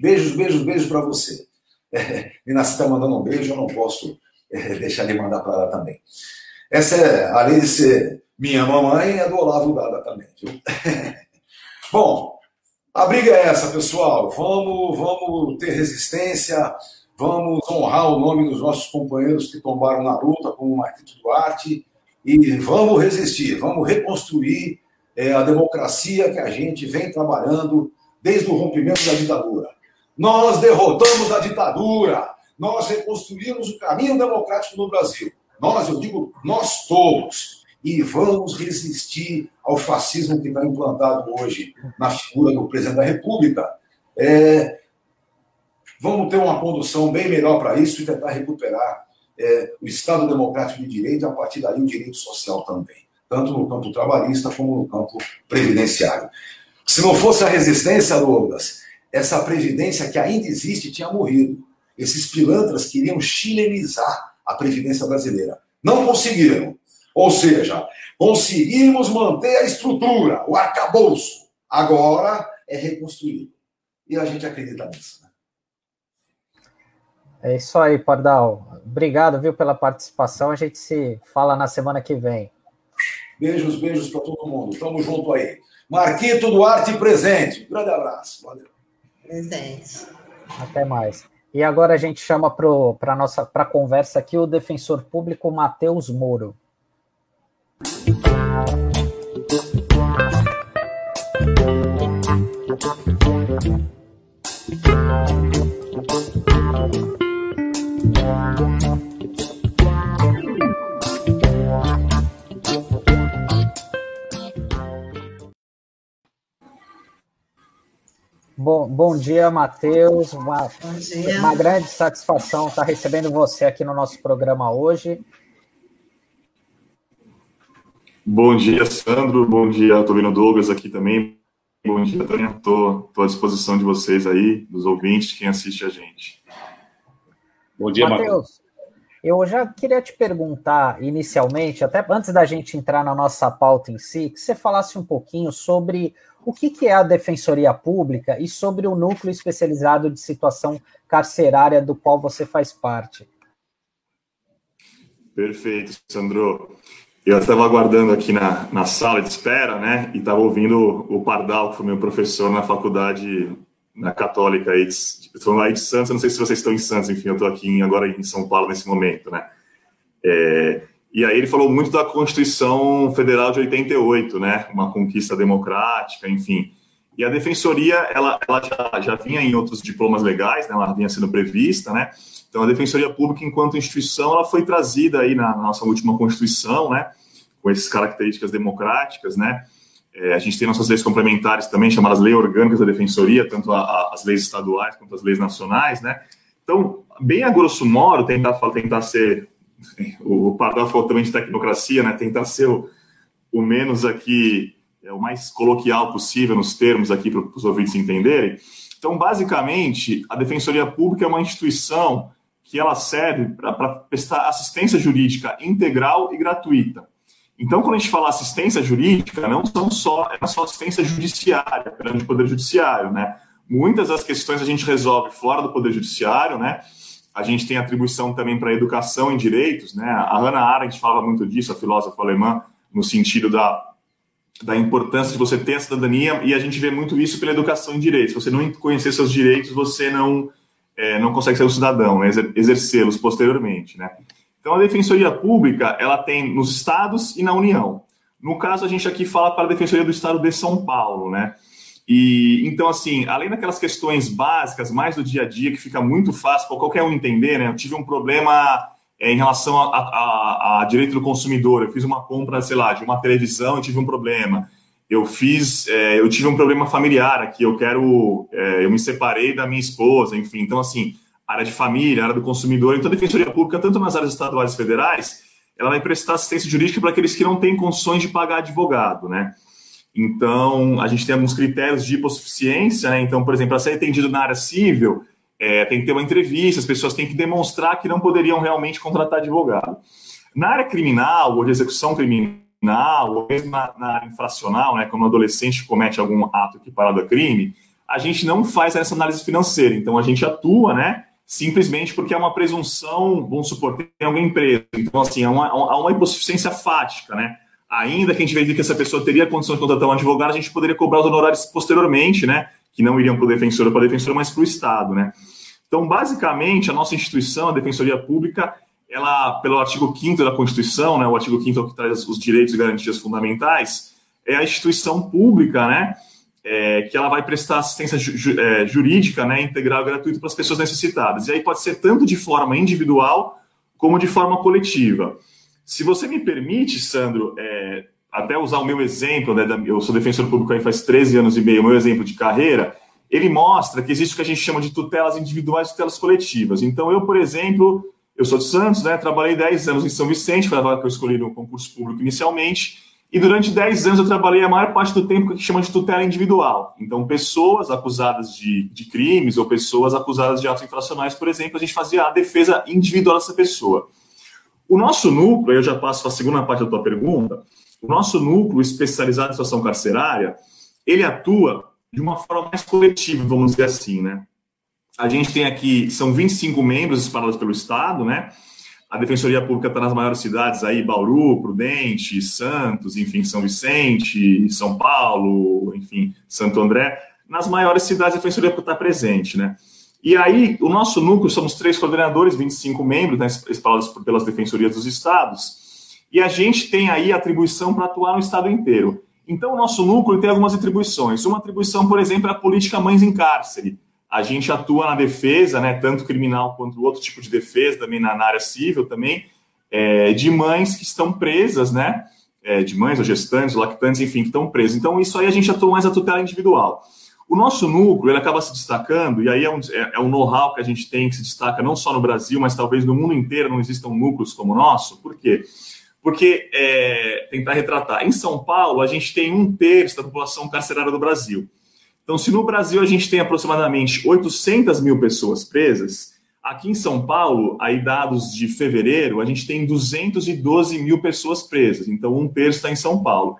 beijos, beijos, beijos para você. (laughs) É, Linassi está mandando um beijo, eu não posso é, deixar de mandar para ela também. Essa é, além de ser minha mamãe, é do Olavo Dada também. Viu? (laughs) Bom, a briga é essa, pessoal. Vamos, vamos ter resistência, vamos honrar o nome dos nossos companheiros que tombaram na luta, como o Marquito Duarte, e vamos resistir, vamos reconstruir é, a democracia que a gente vem trabalhando desde o rompimento da ditadura. Nós derrotamos a ditadura, nós reconstruímos o caminho democrático no Brasil. Nós, eu digo, nós todos. E vamos resistir ao fascismo que está implantado hoje na figura do presidente da República. É, vamos ter uma condução bem melhor para isso e tentar recuperar é, o Estado Democrático de Direito e, a partir daí, o direito social também, tanto no campo trabalhista como no campo previdenciário. Se não fosse a resistência, Douglas, essa previdência que ainda existe tinha morrido. Esses pilantras queriam chilenizar a previdência brasileira. Não conseguiram. Ou seja, conseguimos manter a estrutura, o arcabouço. Agora é reconstruído. E a gente acredita nisso. Né? É isso aí, Pardal. Obrigado, viu, pela participação. A gente se fala na semana que vem. Beijos, beijos para todo mundo. Tamo junto aí. Marquito Duarte presente. Grande abraço. Valeu. Presente. Até mais. E agora a gente chama para a nossa pra conversa aqui o defensor público Matheus Moro. Bom, bom dia, Matheus. Uma, uma grande satisfação estar recebendo você aqui no nosso programa hoje. Bom dia, Sandro. Bom dia, estou vendo Douglas aqui também. Bom dia, Tânia. Estou à disposição de vocês aí, dos ouvintes, quem assiste a gente. Bom dia, Matheus. Eu já queria te perguntar inicialmente, até antes da gente entrar na nossa pauta em si, que você falasse um pouquinho sobre o que, que é a Defensoria Pública e sobre o núcleo especializado de situação carcerária do qual você faz parte. Perfeito, Sandro. Eu estava aguardando aqui na, na sala de espera, né? E estava ouvindo o Pardal, que foi meu professor na faculdade na Católica aí, estou lá de Santos, não sei se vocês estão em Santos, enfim, eu estou aqui agora em São Paulo nesse momento, né? É, e aí ele falou muito da Constituição Federal de 88, né? Uma conquista democrática, enfim. E a defensoria, ela, ela já, já vinha em outros diplomas legais, né? Ela vinha sendo prevista, né? Então a defensoria pública, enquanto instituição, ela foi trazida aí na, nossa última Constituição, né? Com essas características democráticas, né? É, a gente tem nossas leis complementares também, chamadas leis orgânicas da defensoria, tanto a, a, as leis estaduais quanto as leis nacionais, né? Então, bem a grosso modo, tentar, tentar ser o Pardal falou também de tecnocracia, né? Tentar ser o, o menos aqui, é, o mais coloquial possível nos termos aqui para os ouvintes entenderem. Então, basicamente, a Defensoria Pública é uma instituição que ela serve para prestar assistência jurídica integral e gratuita. Então, quando a gente fala assistência jurídica, não são só, é só assistência judiciária, perante o Poder Judiciário, né? Muitas das questões a gente resolve fora do Poder Judiciário, né? a gente tem atribuição também para educação em direitos, né? A Hannah Arendt falava muito disso, a filósofa alemã, no sentido da, da importância de você ter a cidadania, e a gente vê muito isso pela educação em direitos. Se você não conhecer seus direitos, você não, é, não consegue ser um cidadão, né? exercê-los posteriormente, né? Então, a Defensoria Pública, ela tem nos estados e na União. No caso, a gente aqui fala para a Defensoria do Estado de São Paulo, né? E então, assim, além daquelas questões básicas, mais do dia a dia, que fica muito fácil para qualquer um entender, né? Eu tive um problema em relação a, a, a, direito do consumidor. Eu fiz uma compra, sei lá, de uma televisão e tive um problema. Eu fiz, é, eu tive um problema familiar aqui. Eu quero, é, eu me separei da minha esposa, enfim. Então, assim, área de família, área do consumidor. Então, a defensoria pública, tanto nas áreas estaduais e federais, ela vai prestar assistência jurídica para aqueles que não têm condições de pagar advogado, né? Então, a gente tem alguns critérios de hipossuficiência, né? Então, por exemplo, para ser atendido na área civil, é, tem que ter uma entrevista, as pessoas têm que demonstrar que não poderiam realmente contratar advogado. Na área criminal, ou de execução criminal, ou mesmo na, na área infracional, né, quando um adolescente comete algum ato equiparado a crime, a gente não faz essa análise financeira. Então, a gente atua, né, simplesmente porque é uma presunção, vamos supor, tem alguém preso. Então, assim, há uma, há uma hipossuficiência fática, né? Ainda que a gente veja que essa pessoa teria condição de contratar um advogado, a gente poderia cobrar os honorários posteriormente, né? Que não iriam para o defensor ou para a defensora, mas para o Estado, né? Então, basicamente, a nossa instituição, a Defensoria Pública, ela, pelo artigo 5 da Constituição, né, o artigo 5 que traz os direitos e garantias fundamentais, é a instituição pública, né, é, que ela vai prestar assistência ju, é, jurídica, né, integral e gratuita para as pessoas necessitadas. E aí pode ser tanto de forma individual como de forma coletiva. Se você me permite, Sandro, é, até usar o meu exemplo, né, eu sou defensor público aí faz 13 anos e meio, o meu exemplo de carreira, ele mostra que existe o que a gente chama de tutelas individuais e tutelas coletivas. Então, eu, por exemplo, eu sou de Santos, né, trabalhei 10 anos em São Vicente, foi a vaga que eu escolhi no concurso público inicialmente, e durante 10 anos eu trabalhei a maior parte do tempo que a gente chama de tutela individual. Então, pessoas acusadas de, de crimes ou pessoas acusadas de atos infracionais, por exemplo, a gente fazia a defesa individual dessa pessoa. O nosso núcleo, eu já passo a segunda parte da tua pergunta, o nosso núcleo especializado em situação carcerária, ele atua de uma forma mais coletiva, vamos dizer assim, né? A gente tem aqui, são 25 membros espalhados pelo Estado, né? A Defensoria Pública está nas maiores cidades aí, Bauru, Prudente, Santos, enfim, São Vicente, São Paulo, enfim, Santo André. Nas maiores cidades a Defensoria está presente, né? E aí, o nosso núcleo, somos três coordenadores, 25 membros, né, espalhados pelas Defensorias dos Estados, e a gente tem aí atribuição para atuar no Estado inteiro. Então, o nosso núcleo tem algumas atribuições. Uma atribuição, por exemplo, é a política Mães em Cárcere, a gente atua na defesa, né, tanto criminal quanto outro tipo de defesa, também na, na área civil também, é, de mães que estão presas, né, é, de mães ou gestantes, lactantes, enfim, que estão presas. Então, isso aí a gente atua mais a tutela individual. O nosso núcleo, ele acaba se destacando, e aí é um, é, é um know-how que a gente tem que se destaca não só no Brasil, mas talvez no mundo inteiro não existam núcleos como o nosso. Por quê? Porque, é, tentar retratar, em São Paulo, a gente tem um terço da população carcerária do Brasil. Então, se no Brasil a gente tem aproximadamente 800 mil pessoas presas, aqui em São Paulo, aí dados de fevereiro, a gente tem 212 mil pessoas presas. Então, um terço está em São Paulo.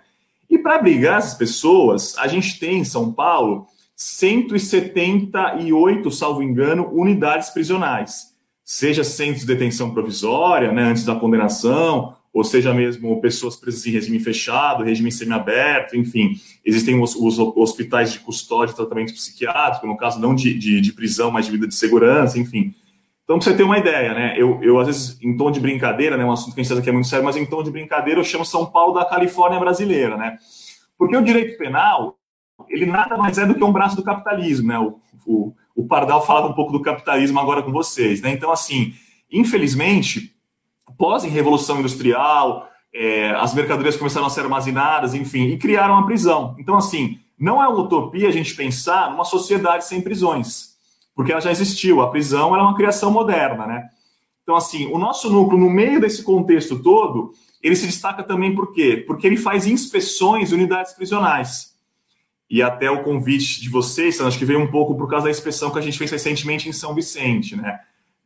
E para abrigar essas pessoas, a gente tem em São Paulo 178, salvo engano, unidades prisionais. Seja centros de detenção provisória, né, antes da condenação, ou seja mesmo pessoas presas em regime fechado, regime semiaberto, enfim. Existem os, os, hospitais de custódia e tratamento psiquiátrico, no caso não de, de, de, prisão, mas de vida de segurança, enfim. Então, para você ter uma ideia, né, eu, eu às vezes, em tom de brincadeira, né, um assunto que a gente sabe que é muito sério, mas em tom de brincadeira eu chamo São Paulo da Califórnia brasileira, né? Porque o direito penal, ele nada mais é do que um braço do capitalismo, né? O, o, o Pardal falava um pouco do capitalismo agora com vocês, né? Então, assim, infelizmente, pós-revolução industrial, é, as mercadorias começaram a ser armazenadas, enfim, e criaram a prisão. Então, assim, não é uma utopia a gente pensar numa sociedade sem prisões, porque ela já existiu. A prisão é uma criação moderna, né? Então, assim, o nosso núcleo, no meio desse contexto todo, ele se destaca também por quê? Porque ele faz inspeções em unidades prisionais. E até o convite de vocês, acho que veio um pouco por causa da inspeção que a gente fez recentemente em São Vicente, né?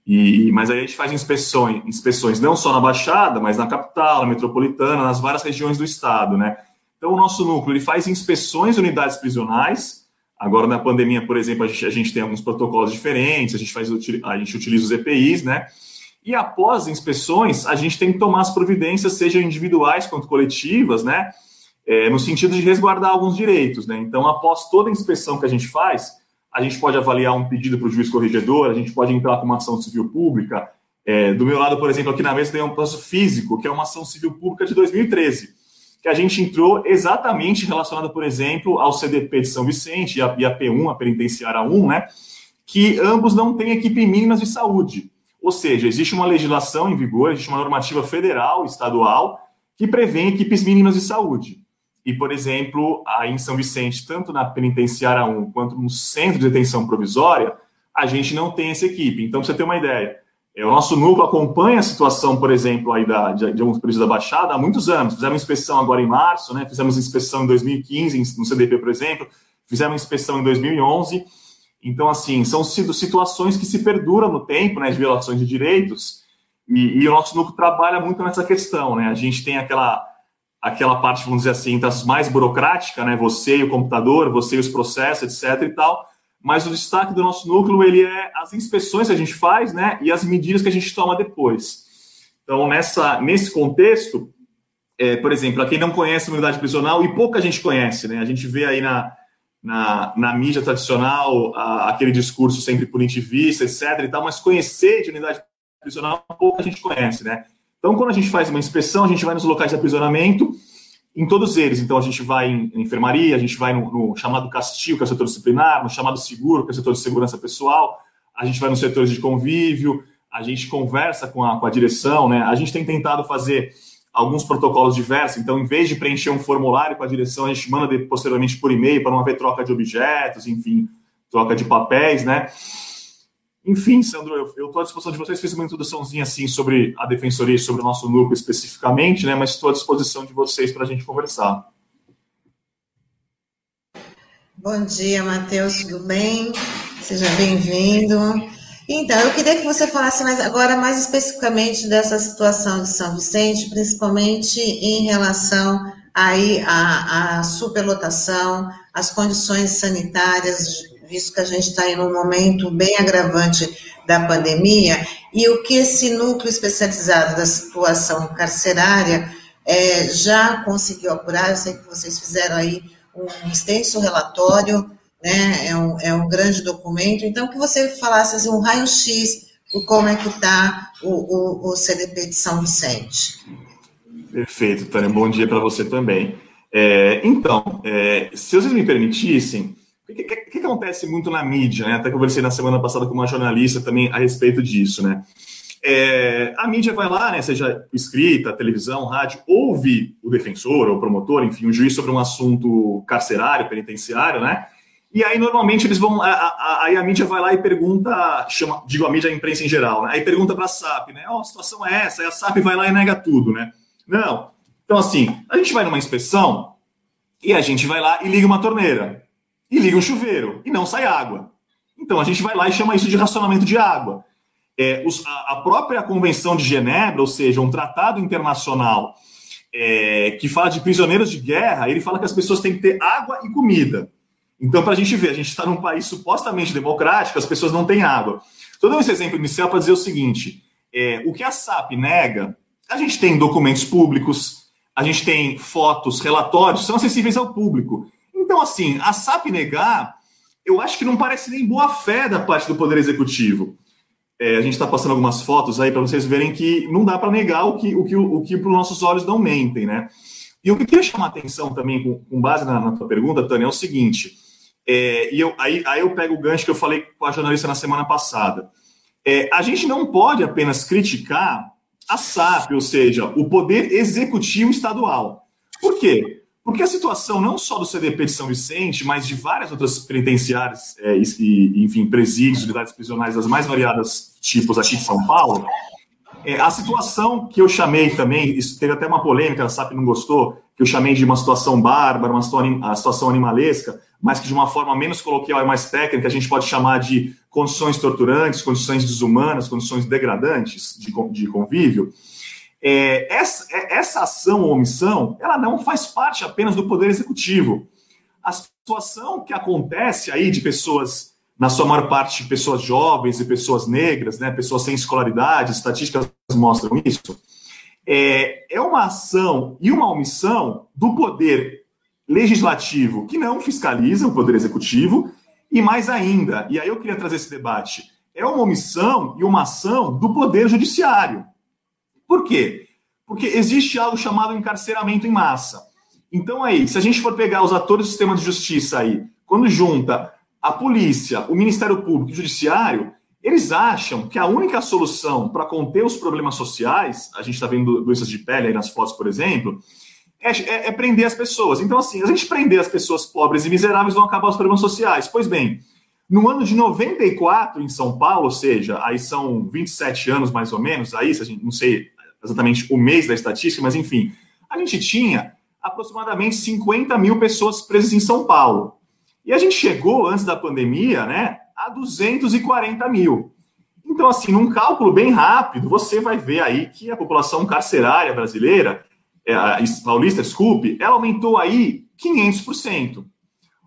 E, mas aí a gente faz inspeções, inspeções não só na Baixada, mas na capital, na metropolitana, nas várias regiões do estado, né? Então o nosso núcleo ele faz inspeções de unidades prisionais. Agora na pandemia, por exemplo, a gente, a gente tem alguns protocolos diferentes, a gente faz a gente utiliza os EPIs, né? E após inspeções, a gente tem que tomar as providências, sejam individuais quanto coletivas, né? É, no sentido de resguardar alguns direitos, né? Então, após toda inspeção que a gente faz, a gente pode avaliar um pedido para o juiz corregedor, a gente pode entrar com uma ação civil pública. É, do meu lado, por exemplo, aqui na mesa tem um processo físico, que é uma ação civil pública de 2013, que a gente entrou exatamente relacionada, por exemplo, ao CDP de São Vicente e a, e a P1, a Penitenciária 1, né, que ambos não têm equipe mínimas de saúde. Ou seja, existe uma legislação em vigor, existe uma normativa federal, estadual, que prevê equipes mínimas de saúde. E, por exemplo, aí em São Vicente, tanto na penitenciária 1 quanto no centro de detenção provisória, a gente não tem essa equipe. Então, para você ter uma ideia, é, o nosso núcleo acompanha a situação, por exemplo, aí da, de, de alguns períodos da Baixada há muitos anos. Fizemos inspeção agora em março, né? fizemos inspeção em 2015 no CDP, por exemplo, fizemos inspeção em 2011. Então, assim, são situações que se perduram no tempo, né, de violações de direitos, e, e o nosso núcleo trabalha muito nessa questão, né? A gente tem aquela aquela parte, vamos dizer assim, das mais burocrática, né? Você e o computador, você e os processos, etc. e tal. Mas o destaque do nosso núcleo ele é as inspeções que a gente faz, né? E as medidas que a gente toma depois. Então, nessa, nesse contexto, é, por exemplo, a quem não conhece a unidade prisional, e pouca gente conhece, né? A gente vê aí na, na, na mídia tradicional a, aquele discurso sempre punitivista, etc. e tal, mas conhecer de unidade prisional, pouca gente conhece, né? Então, quando a gente faz uma inspeção, a gente vai nos locais de aprisionamento, em todos eles. Então, a gente vai em, enfermaria, a gente vai no, no, chamado castigo, que é o setor disciplinar, no chamado seguro, que é o setor de segurança pessoal, a gente vai nos setores de convívio, a gente conversa com a, com a direção, né? A gente tem tentado fazer alguns protocolos diversos. Então, em vez de preencher um formulário com a direção, a gente manda posteriormente por e-mail para não haver troca de objetos, enfim, troca de papéis, né? Enfim, Sandro, eu estou à disposição de vocês. Fiz uma introduçãozinha assim sobre a defensoria sobre o nosso núcleo especificamente, né? Mas estou à disposição de vocês para a gente conversar. Bom dia, Matheus, tudo bem? Seja bem-vindo. Então, eu queria que você falasse mais agora mais especificamente dessa situação de São Vicente, principalmente em relação aí a, a superlotação, as condições sanitárias, visto que a gente está em um momento bem agravante da pandemia, e o que esse núcleo especializado da situação carcerária é, já conseguiu apurar, eu sei que vocês fizeram aí um extenso relatório, né, é um, é um grande documento, então que você falasse assim, um raio-x como é que está o, o, o, CDP de São Vicente. Perfeito, Tânia, bom dia para você também. É, então, é, se vocês me permitissem, o que, que, que, acontece muito na mídia, né? Até conversei na semana passada com uma jornalista também a respeito disso, né? É, a mídia vai lá, né, seja escrita, televisão, rádio, ouve o defensor ou o promotor, enfim, o juiz sobre um assunto carcerário, penitenciário, né? E aí, normalmente, eles vão. Aí a, a, mídia vai lá e pergunta, chama, digo a mídia, a imprensa em geral, né? Aí pergunta para a SAP, né? Oh, a situação é essa, aí a SAP vai lá e nega tudo, né? Não. Então, assim, a gente vai numa inspeção e a gente vai lá e liga uma torneira, e liga um chuveiro, e não sai água. Então, a gente vai lá e chama isso de racionamento de água. É, os, a, a, própria Convenção de Genebra, ou seja, um tratado internacional é, que fala de prisioneiros de guerra, ele fala que as pessoas têm que ter água e comida. Então, para a gente ver, a gente está num país supostamente democrático, as pessoas não têm água. Estou dando esse exemplo inicial para dizer o seguinte: é, o que a SAP nega, a gente tem documentos públicos, a gente tem fotos, relatórios, são acessíveis ao público. Então, assim, a SAP negar, eu acho que não parece nem boa fé da parte do Poder Executivo. É, a gente está passando algumas fotos aí para vocês verem que não dá para negar o que, o que, o que para os nossos olhos não mentem, né? E o que eu queria chamar a atenção também, com, com base na, na tua pergunta, Tânia, é o seguinte: é, e eu, aí, aí eu pego o gancho que eu falei com a jornalista na semana passada. É, a gente não pode apenas criticar a SAP, ou seja, o poder executivo estadual. Por quê? Porque a situação não só do CDP de São Vicente, mas de várias outras penitenciárias é, e, enfim, presídios, unidades prisionais das mais variadas tipos aqui de São Paulo, é, a situação que eu chamei também, isso teve até uma polêmica, a SAP não gostou, que eu chamei de uma situação bárbara, uma situação, animalesca, mas que de uma forma menos coloquial e mais técnica a gente pode chamar de condições torturantes, condições desumanas, condições degradantes de, de convívio. É, essa, é, essa ação ou omissão, ela não faz parte apenas do poder executivo. A situação que acontece aí de pessoas na sua maior parte, pessoas jovens e pessoas negras, né, pessoas sem escolaridade, estatísticas mostram isso, é, é uma ação e uma omissão do poder legislativo que não fiscaliza o poder executivo, e mais ainda, e aí eu queria trazer esse debate, é uma omissão e uma ação do poder judiciário. Por quê? Porque existe algo chamado encarceramento em massa. Então aí, se a gente for pegar os atores do sistema de justiça aí, quando junta a polícia, o Ministério Público e o Judiciário, eles acham que a única solução para conter os problemas sociais, a gente está vendo doenças de pele aí nas fotos, por exemplo, é, é, é, prender as pessoas. Então, assim, a gente prender as pessoas pobres e miseráveis vão acabar os problemas sociais. Pois bem, no ano de 94, em São Paulo, ou seja, aí são 27 anos mais ou menos, aí, se a gente, não sei exatamente o mês da estatística, mas enfim, a gente tinha aproximadamente 50 mil pessoas presas em São Paulo. E a gente chegou, antes da pandemia, né, a 240 mil. Então, assim, num cálculo bem rápido, você vai ver aí que a população carcerária brasileira, é, paulista, desculpe, ela aumentou aí 500%.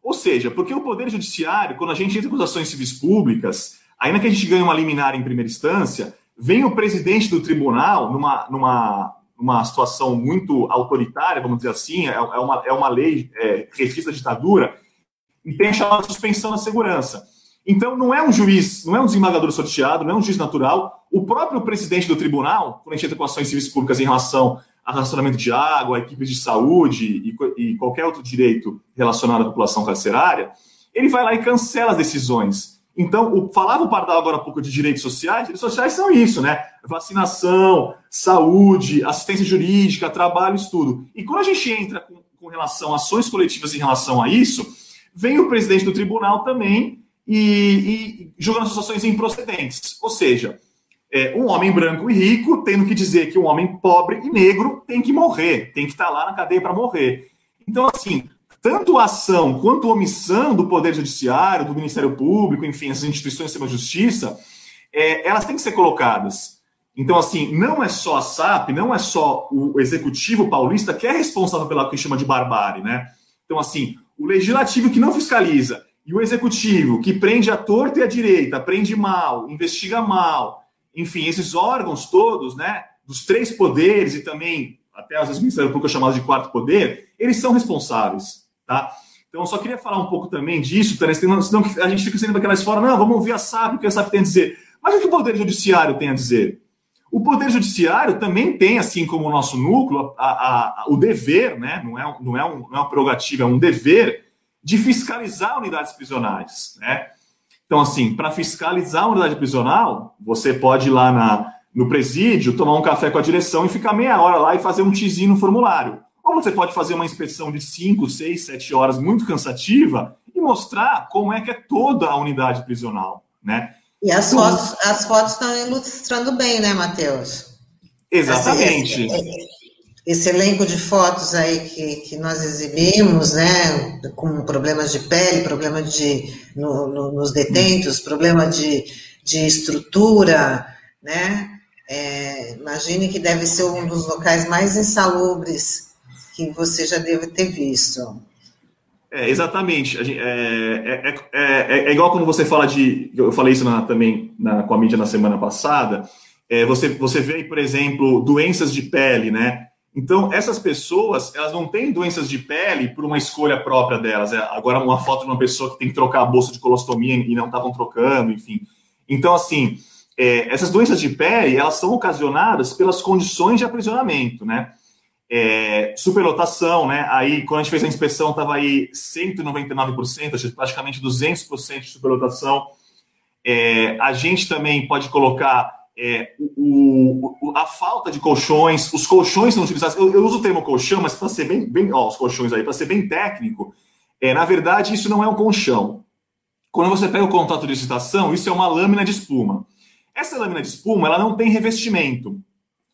Ou seja, porque o Poder Judiciário, quando a gente entra com ações civis públicas, ainda que a gente ganhe uma liminar em primeira instância, vem o presidente do tribunal numa, numa, numa situação muito autoritária, vamos dizer assim, é, é uma, é uma lei é, ditadura, e tem a chamada suspensão da segurança. Então, não é um juiz, não é um desembargador sorteado, não é um juiz natural. O próprio presidente do tribunal, quando a gente entra com ações civis públicas em relação a relacionamento de água, equipes de saúde e, e, qualquer outro direito relacionado à população carcerária, ele vai lá e cancela as decisões. Então, o, falava o Pardal agora há pouco de direitos sociais, direitos sociais são isso, né? Vacinação, saúde, assistência jurídica, trabalho, estudo. E quando a gente entra com, com relação a ações coletivas em relação a isso, vem o presidente do tribunal também e, e julgando as ações improcedentes. Ou seja, é, um homem branco e rico tendo que dizer que um homem pobre e negro tem que morrer, tem que estar lá na cadeia para morrer. Então, assim, tanto a ação quanto a omissão do Poder Judiciário, do Ministério Público, enfim, as instituições de justiça, é, elas têm que ser colocadas. Então, assim, não é só a SAP, não é só o executivo paulista que é responsável pela que chama de barbárie, né? Então, assim, o legislativo que não fiscaliza e o executivo que prende a torta e a direita, prende mal, investiga mal, enfim, esses órgãos todos, né, dos três poderes e também até às vezes o Ministério Público é chamado de quarto poder, eles são responsáveis, tá? Então, só queria falar um pouco também disso, Tânia, senão a gente fica sendo daquelas fora, não, vamos ouvir a SAP, o que a SAP tem a dizer. Mas o que o Poder Judiciário tem a dizer? O Poder Judiciário também tem, assim como o nosso núcleo, a, a, a, o dever, né? não, é, não, é um, não é uma prerrogativa, é um dever de fiscalizar unidades prisionais. Né? Então, assim, para fiscalizar a unidade prisional, você pode ir lá na, no presídio, tomar um café com a direção e ficar meia hora lá e fazer um tizinho no formulário. Ou você pode fazer uma inspeção de 5, 6, 7 horas muito cansativa e mostrar como é que é toda a unidade prisional, né? E as fotos, as fotos estão ilustrando bem, né, Matheus? Exatamente. Esse, esse, esse, elenco de fotos aí que, que nós exibimos, né, com problemas de pele, problema de, no, no, nos detentos, problema de, de estrutura, né, é, imagine que deve ser um dos locais mais insalubres que você já deve ter visto. É, exatamente. É, é, é, é, igual quando você fala de. Eu falei isso na, também na, com a mídia na semana passada. você, você vê, por exemplo, doenças de pele, né? Então, essas pessoas, elas não têm doenças de pele por uma escolha própria delas. agora, uma foto de uma pessoa que tem que trocar a bolsa de colostomia e não estavam trocando, enfim. Então, assim, essas doenças de pele, elas são ocasionadas pelas condições de aprisionamento, né? É, superlotação, né? Aí, quando a gente fez a inspeção, estava aí 199%, praticamente 200% de superlotação. É, a gente também pode colocar é, o, o, a falta de colchões, os colchões são utilizados. Eu, eu uso o termo colchão, mas para ser bem, bem, ó, os colchões aí, para ser bem técnico, é, na verdade, isso não é um colchão. Quando você pega o contato de excitação, isso é uma lâmina de espuma. Essa lâmina de espuma, ela não tem revestimento.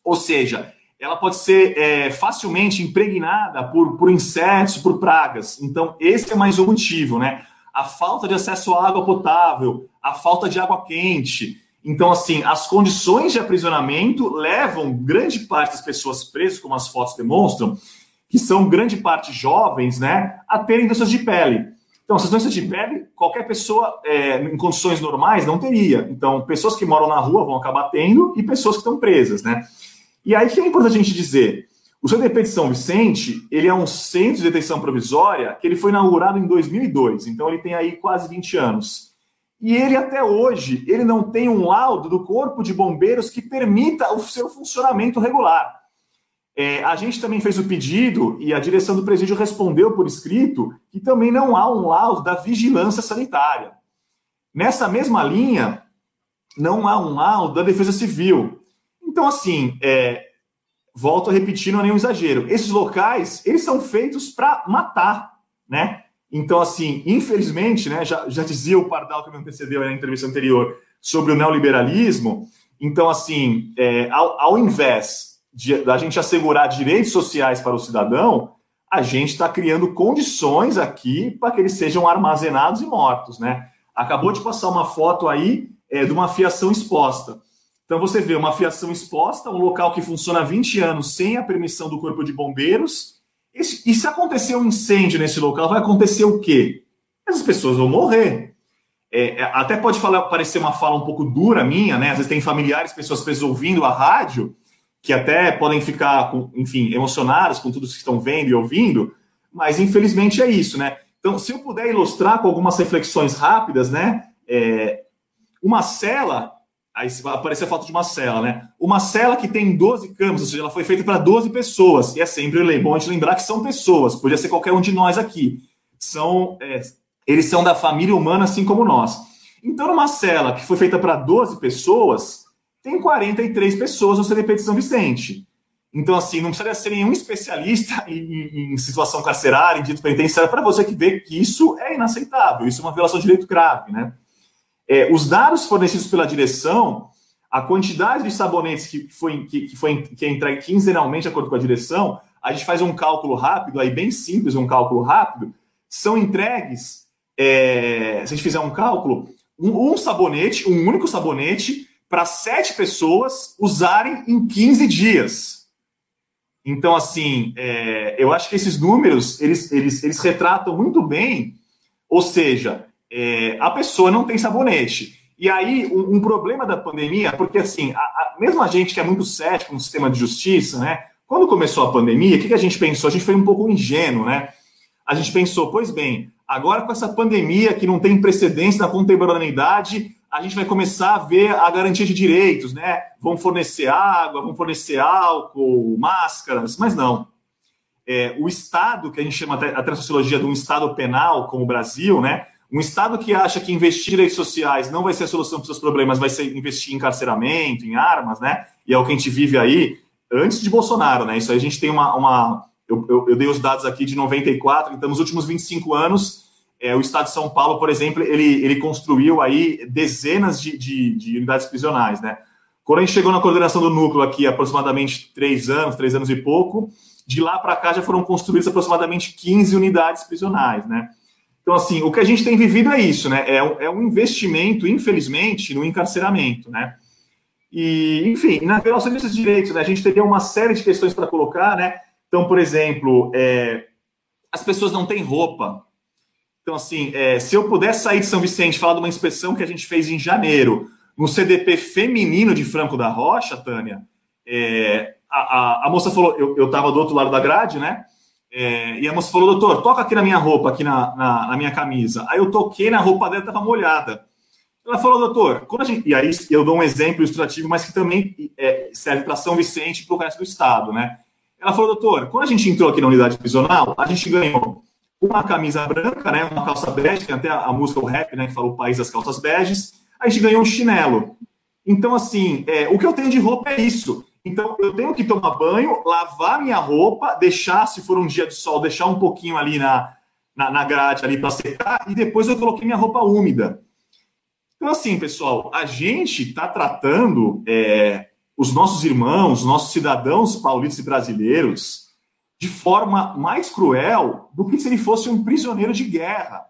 Ou seja, ela pode ser é, facilmente impregnada por, por insetos, por pragas. Então, esse é mais um motivo, né? A falta de acesso à água potável, a falta de água quente. Então, assim, as condições de aprisionamento levam grande parte das pessoas presas, como as fotos demonstram, que são grande parte jovens, né, a terem doenças de pele. Então, essas doenças de pele, qualquer pessoa é, em condições normais não teria. Então, pessoas que moram na rua vão acabar tendo e pessoas que estão presas, né? E aí que é importante a gente dizer, o CDP de São Vicente, ele é um centro de detenção provisória que ele foi inaugurado em 2002, então ele tem aí quase 20 anos. E ele até hoje, ele não tem um laudo do Corpo de Bombeiros que permita o seu funcionamento regular. É, a gente também fez o pedido e a direção do presídio respondeu por escrito que também não há um laudo da vigilância sanitária. Nessa mesma linha, não há um laudo da Defesa Civil. Então, assim, é, volto a repetir, não é nenhum exagero. Esses locais, eles são feitos para matar, né? Então, assim, infelizmente, né, já, já dizia o Pardal que me antecedeu na entrevista anterior sobre o neoliberalismo. Então, assim, é, ao, ao invés de, da gente assegurar direitos sociais para o cidadão, a gente está criando condições aqui para que eles sejam armazenados e mortos, né? Acabou de passar uma foto aí é, de uma fiação exposta. Então você vê uma fiação exposta, um local que funciona há 20 anos sem a permissão do Corpo de Bombeiros. E se, e se acontecer um incêndio nesse local, vai acontecer o quê? Essas pessoas vão morrer. É, é, até pode falar, parecer uma fala um pouco dura minha, né? Às vezes tem familiares, pessoas presas ouvindo a rádio, que até podem ficar, enfim, emocionadas com tudo que estão vendo e ouvindo, mas infelizmente é isso, né? Então, se eu puder ilustrar com algumas reflexões rápidas, né? É, uma cela Aí aparece a foto de uma cela, né? Uma cela que tem 12 camas, ou seja, ela foi feita para 12 pessoas. E é sempre bom a gente lembrar que são pessoas, podia ser qualquer um de nós aqui. São, é, eles são da família humana, assim como nós. Então, numa cela que foi feita para 12 pessoas, tem 43 pessoas no CDP de São Vicente. Então, assim, não precisaria ser nenhum especialista (laughs) em, em situação carcerária, em dito penitenciário, para você que vê que isso é inaceitável, isso é uma violação de direito grave, né? É, os dados fornecidos pela direção, a quantidade de sabonetes que foi, que, que foi que é entregue quinzenalmente, de acordo com a direção, a gente faz um cálculo rápido, aí bem simples, um cálculo rápido, são entregues, é, se a gente fizer um cálculo, um, um sabonete, um único sabonete, para sete pessoas usarem em 15 dias. Então, assim, é, eu acho que esses números, eles, eles, eles retratam muito bem, ou seja, é, a pessoa não tem sabonete. E aí, um, um problema da pandemia, porque assim, a, a, mesmo a gente que é muito cético no sistema de justiça, né? Quando começou a pandemia, o que, que a gente pensou? A gente foi um pouco ingênuo, né? A gente pensou, pois bem, agora com essa pandemia que não tem precedência na contemporaneidade, a gente vai começar a ver a garantia de direitos, né? Vão fornecer água, vão fornecer álcool, máscaras, mas não. É, o Estado, que a gente chama até a sociologia de um Estado penal, como o Brasil, né? Um Estado que acha que investir em sociais não vai ser a solução para os seus problemas, vai ser investir em encarceramento, em armas, né? E é o que a gente vive aí antes de Bolsonaro, né? Isso aí a gente tem uma. uma eu, eu, eu dei os dados aqui de 94, então nos últimos 25 anos é, o Estado de São Paulo, por exemplo, ele, ele construiu aí dezenas de, de, de, unidades prisionais, né? Quando a gente chegou na coordenação do núcleo aqui, aproximadamente três anos, três anos e pouco, de lá para cá já foram construídas aproximadamente 15 unidades prisionais, né? Então, assim, o que a gente tem vivido é isso, né? É um, é um investimento, infelizmente, no encarceramento, né? E, enfim, na violação desses direitos, né, a gente teria uma série de questões para colocar, né? Então, por exemplo, é, as pessoas não têm roupa, então, assim, é, se eu pudesse sair de São Vicente falar de uma inspeção que a gente fez em janeiro no CDP feminino de Franco da Rocha, Tânia, é, a, a, a, moça falou, eu estava do outro lado da grade, né? É, e a moça falou, doutor, toca aqui na minha roupa, aqui na, na, na minha camisa. Aí eu toquei na roupa dela, estava molhada. Ela falou, doutor, a gente. E aí eu dou um exemplo ilustrativo, mas que também é, serve para São Vicente e para o resto do estado, né? Ela falou, doutor, quando a gente entrou aqui na unidade prisional, a gente ganhou uma camisa branca, né, uma calça bege, tem até a, música, o rap, né, que fala o país das calças beges, a gente ganhou um chinelo. Então, assim, é, o que eu tenho de roupa é isso. Então, eu tenho que tomar banho, lavar minha roupa, deixar, se for um dia de sol, deixar um pouquinho ali na, na, na grade ali para secar, e depois eu coloquei minha roupa úmida. Então, assim, pessoal, a gente está tratando é, os nossos irmãos, os nossos cidadãos paulistas e brasileiros de forma mais cruel do que se ele fosse um prisioneiro de guerra.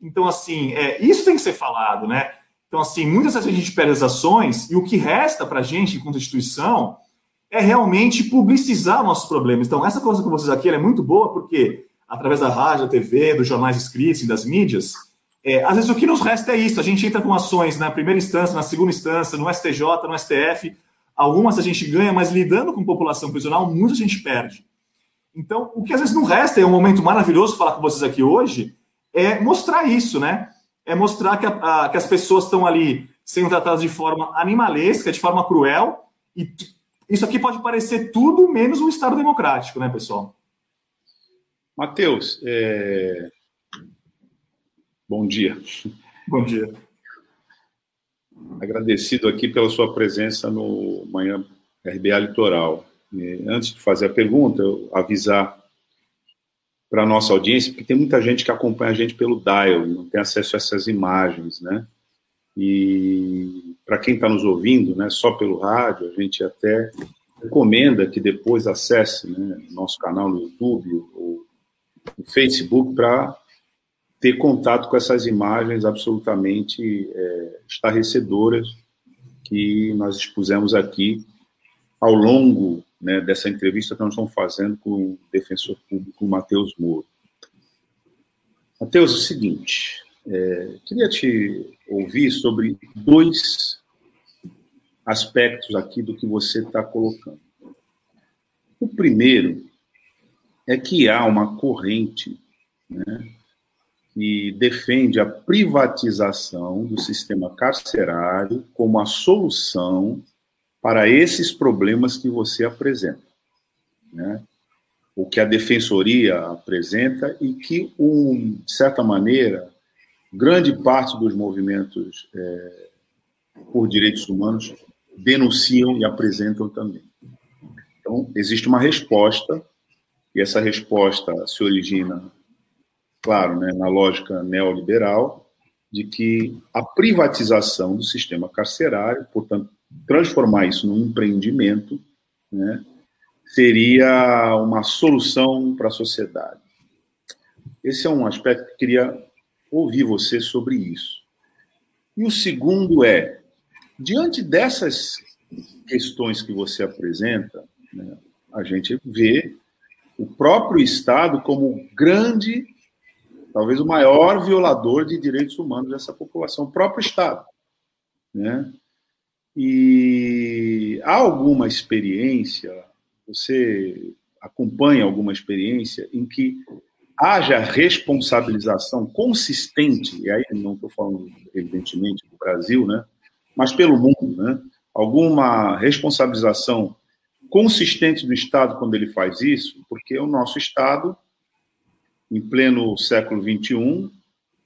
Então, assim, é, isso tem que ser falado, né? Então, assim, muitas vezes a gente perde as ações e o que resta para a gente, enquanto instituição, é realmente publicizar nossos problemas. Então, essa coisa com vocês aqui é muito boa porque, através da rádio, da TV, dos jornais escritos e das mídias, é, às vezes o que nos resta é isso. A gente entra com ações na primeira instância, na segunda instância, no STJ, no STF. Algumas a gente ganha, mas lidando com população prisional, muitas a gente perde. Então, o que às vezes não resta, é um momento maravilhoso falar com vocês aqui hoje, é mostrar isso, né? É mostrar que, a, a, que as pessoas estão ali sendo tratadas de forma animalesca, de forma cruel, e isso aqui pode parecer tudo menos um Estado democrático, né, pessoal? Matheus, é... bom dia. Bom dia. Agradecido aqui pela sua presença no Manhã RBA Litoral. Antes de fazer a pergunta, eu avisar para a nossa audiência, porque tem muita gente que acompanha a gente pelo dial, não tem acesso a essas imagens, né? E para quem está nos ouvindo, né, só pelo rádio, a gente até recomenda que depois acesse né, nosso canal no YouTube ou no Facebook para ter contato com essas imagens absolutamente é, estarrecedoras que nós expusemos aqui ao longo né, dessa entrevista que nós estamos fazendo com o defensor público Matheus Moro. Matheus, é o seguinte, é, queria te ouvir sobre dois aspectos aqui do que você está colocando. O primeiro é que há uma corrente né, que defende a privatização do sistema carcerário como a solução para esses problemas que você apresenta, né? o que a defensoria apresenta e que, um, de certa maneira, grande parte dos movimentos é, por direitos humanos denunciam e apresentam também. Então, existe uma resposta, e essa resposta se origina, claro, né, na lógica neoliberal, de que a privatização do sistema carcerário, portanto, transformar isso num empreendimento, né, seria uma solução para a sociedade. Esse é um aspecto que queria ouvir você sobre isso. E o segundo é, diante dessas questões que você apresenta, né, a gente vê o próprio Estado como grande, talvez o maior violador de direitos humanos dessa população, o próprio Estado. Né? E há alguma experiência, você acompanha alguma experiência em que haja responsabilização consistente, e aí não estou falando, evidentemente, do Brasil, né, mas pelo mundo, né, alguma responsabilização consistente do Estado quando ele faz isso, porque o nosso Estado, em pleno século XXI,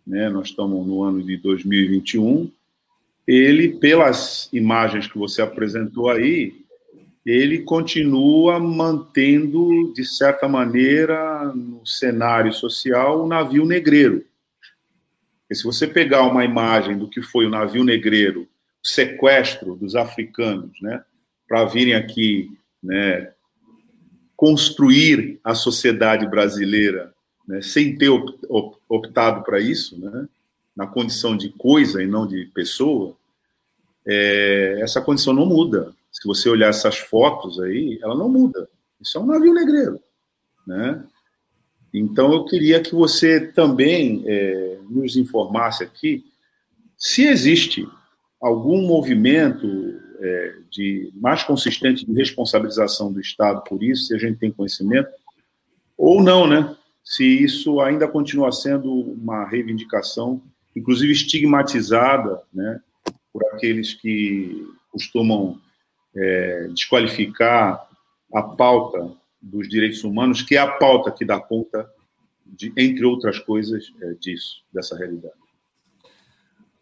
né, nós estamos no ano de 2021, ele, pelas imagens que você apresentou aí, ele continua mantendo, de certa maneira, no cenário social, o navio negreiro. E se você pegar uma imagem do que foi o navio negreiro, o sequestro dos africanos, né, para virem aqui né, construir a sociedade brasileira né, sem ter optado para isso, né, na condição de coisa e não de pessoa, é, essa condição não muda. Se você olhar essas fotos aí, ela não muda. Isso é um navio negreiro, né? Então eu queria que você também é, nos informasse aqui se existe algum movimento é, de mais consistente de responsabilização do Estado por isso, se a gente tem conhecimento, ou não, né? Se isso ainda continua sendo uma reivindicação, inclusive estigmatizada, né? Por aqueles que costumam é, desqualificar a pauta dos direitos humanos, que é a pauta que dá conta, de, entre outras coisas, é, disso, dessa realidade.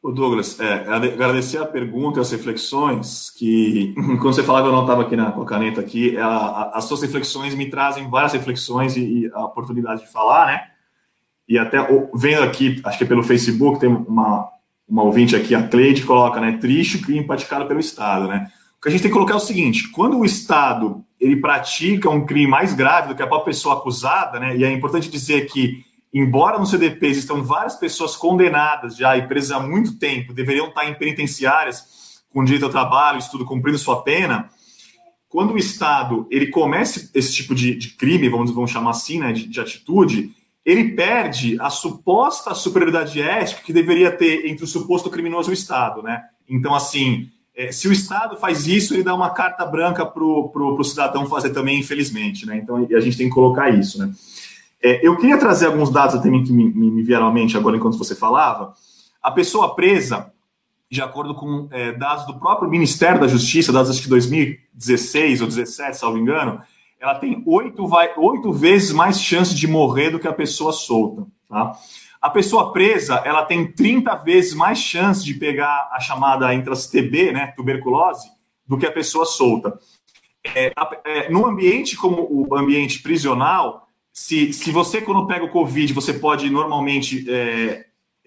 O Douglas, é, agradecer a pergunta e as reflexões, que (clears throat) quando você falava, eu não estava aqui na, com a caneta aqui, a, a, as suas reflexões me trazem várias reflexões e, e, a oportunidade de falar, né? E até vendo aqui, acho que é pelo Facebook, tem uma, uma ouvinte aqui, a Cleide, coloca, né? Triste o crime praticado pelo Estado, né? O que a gente tem que colocar é o seguinte: quando o Estado ele pratica um crime mais grave do que a própria pessoa acusada, né? E é importante dizer que, embora no CDP existam várias pessoas condenadas já e presas há muito tempo, deveriam estar em penitenciárias com direito ao trabalho, estudo, cumprindo sua pena. Quando o Estado ele comece esse tipo de, de crime, vamos, vamos chamar assim, né, de, de atitude, ele perde a suposta superioridade ética que deveria ter entre o suposto criminoso e o Estado, né? Então, assim, é, se o Estado faz isso, ele dá uma carta branca para o cidadão fazer também, infelizmente. Né? Então a gente tem que colocar isso. Né? É, eu queria trazer alguns dados também que me, me, vieram à mente agora enquanto você falava. A pessoa presa, de acordo com é, dados do próprio Ministério da Justiça, dados acho que 2016 ou 2017, salvo engano, ela tem oito, vai, oito vezes mais chance de morrer do que a pessoa solta. Tá? A pessoa presa, ela tem 30 vezes mais chance de pegar a chamada intras TB, né, tuberculose, do que a pessoa solta. É, é, no ambiente como o ambiente prisional, se, se você, quando pega o Covid, você pode normalmente, é,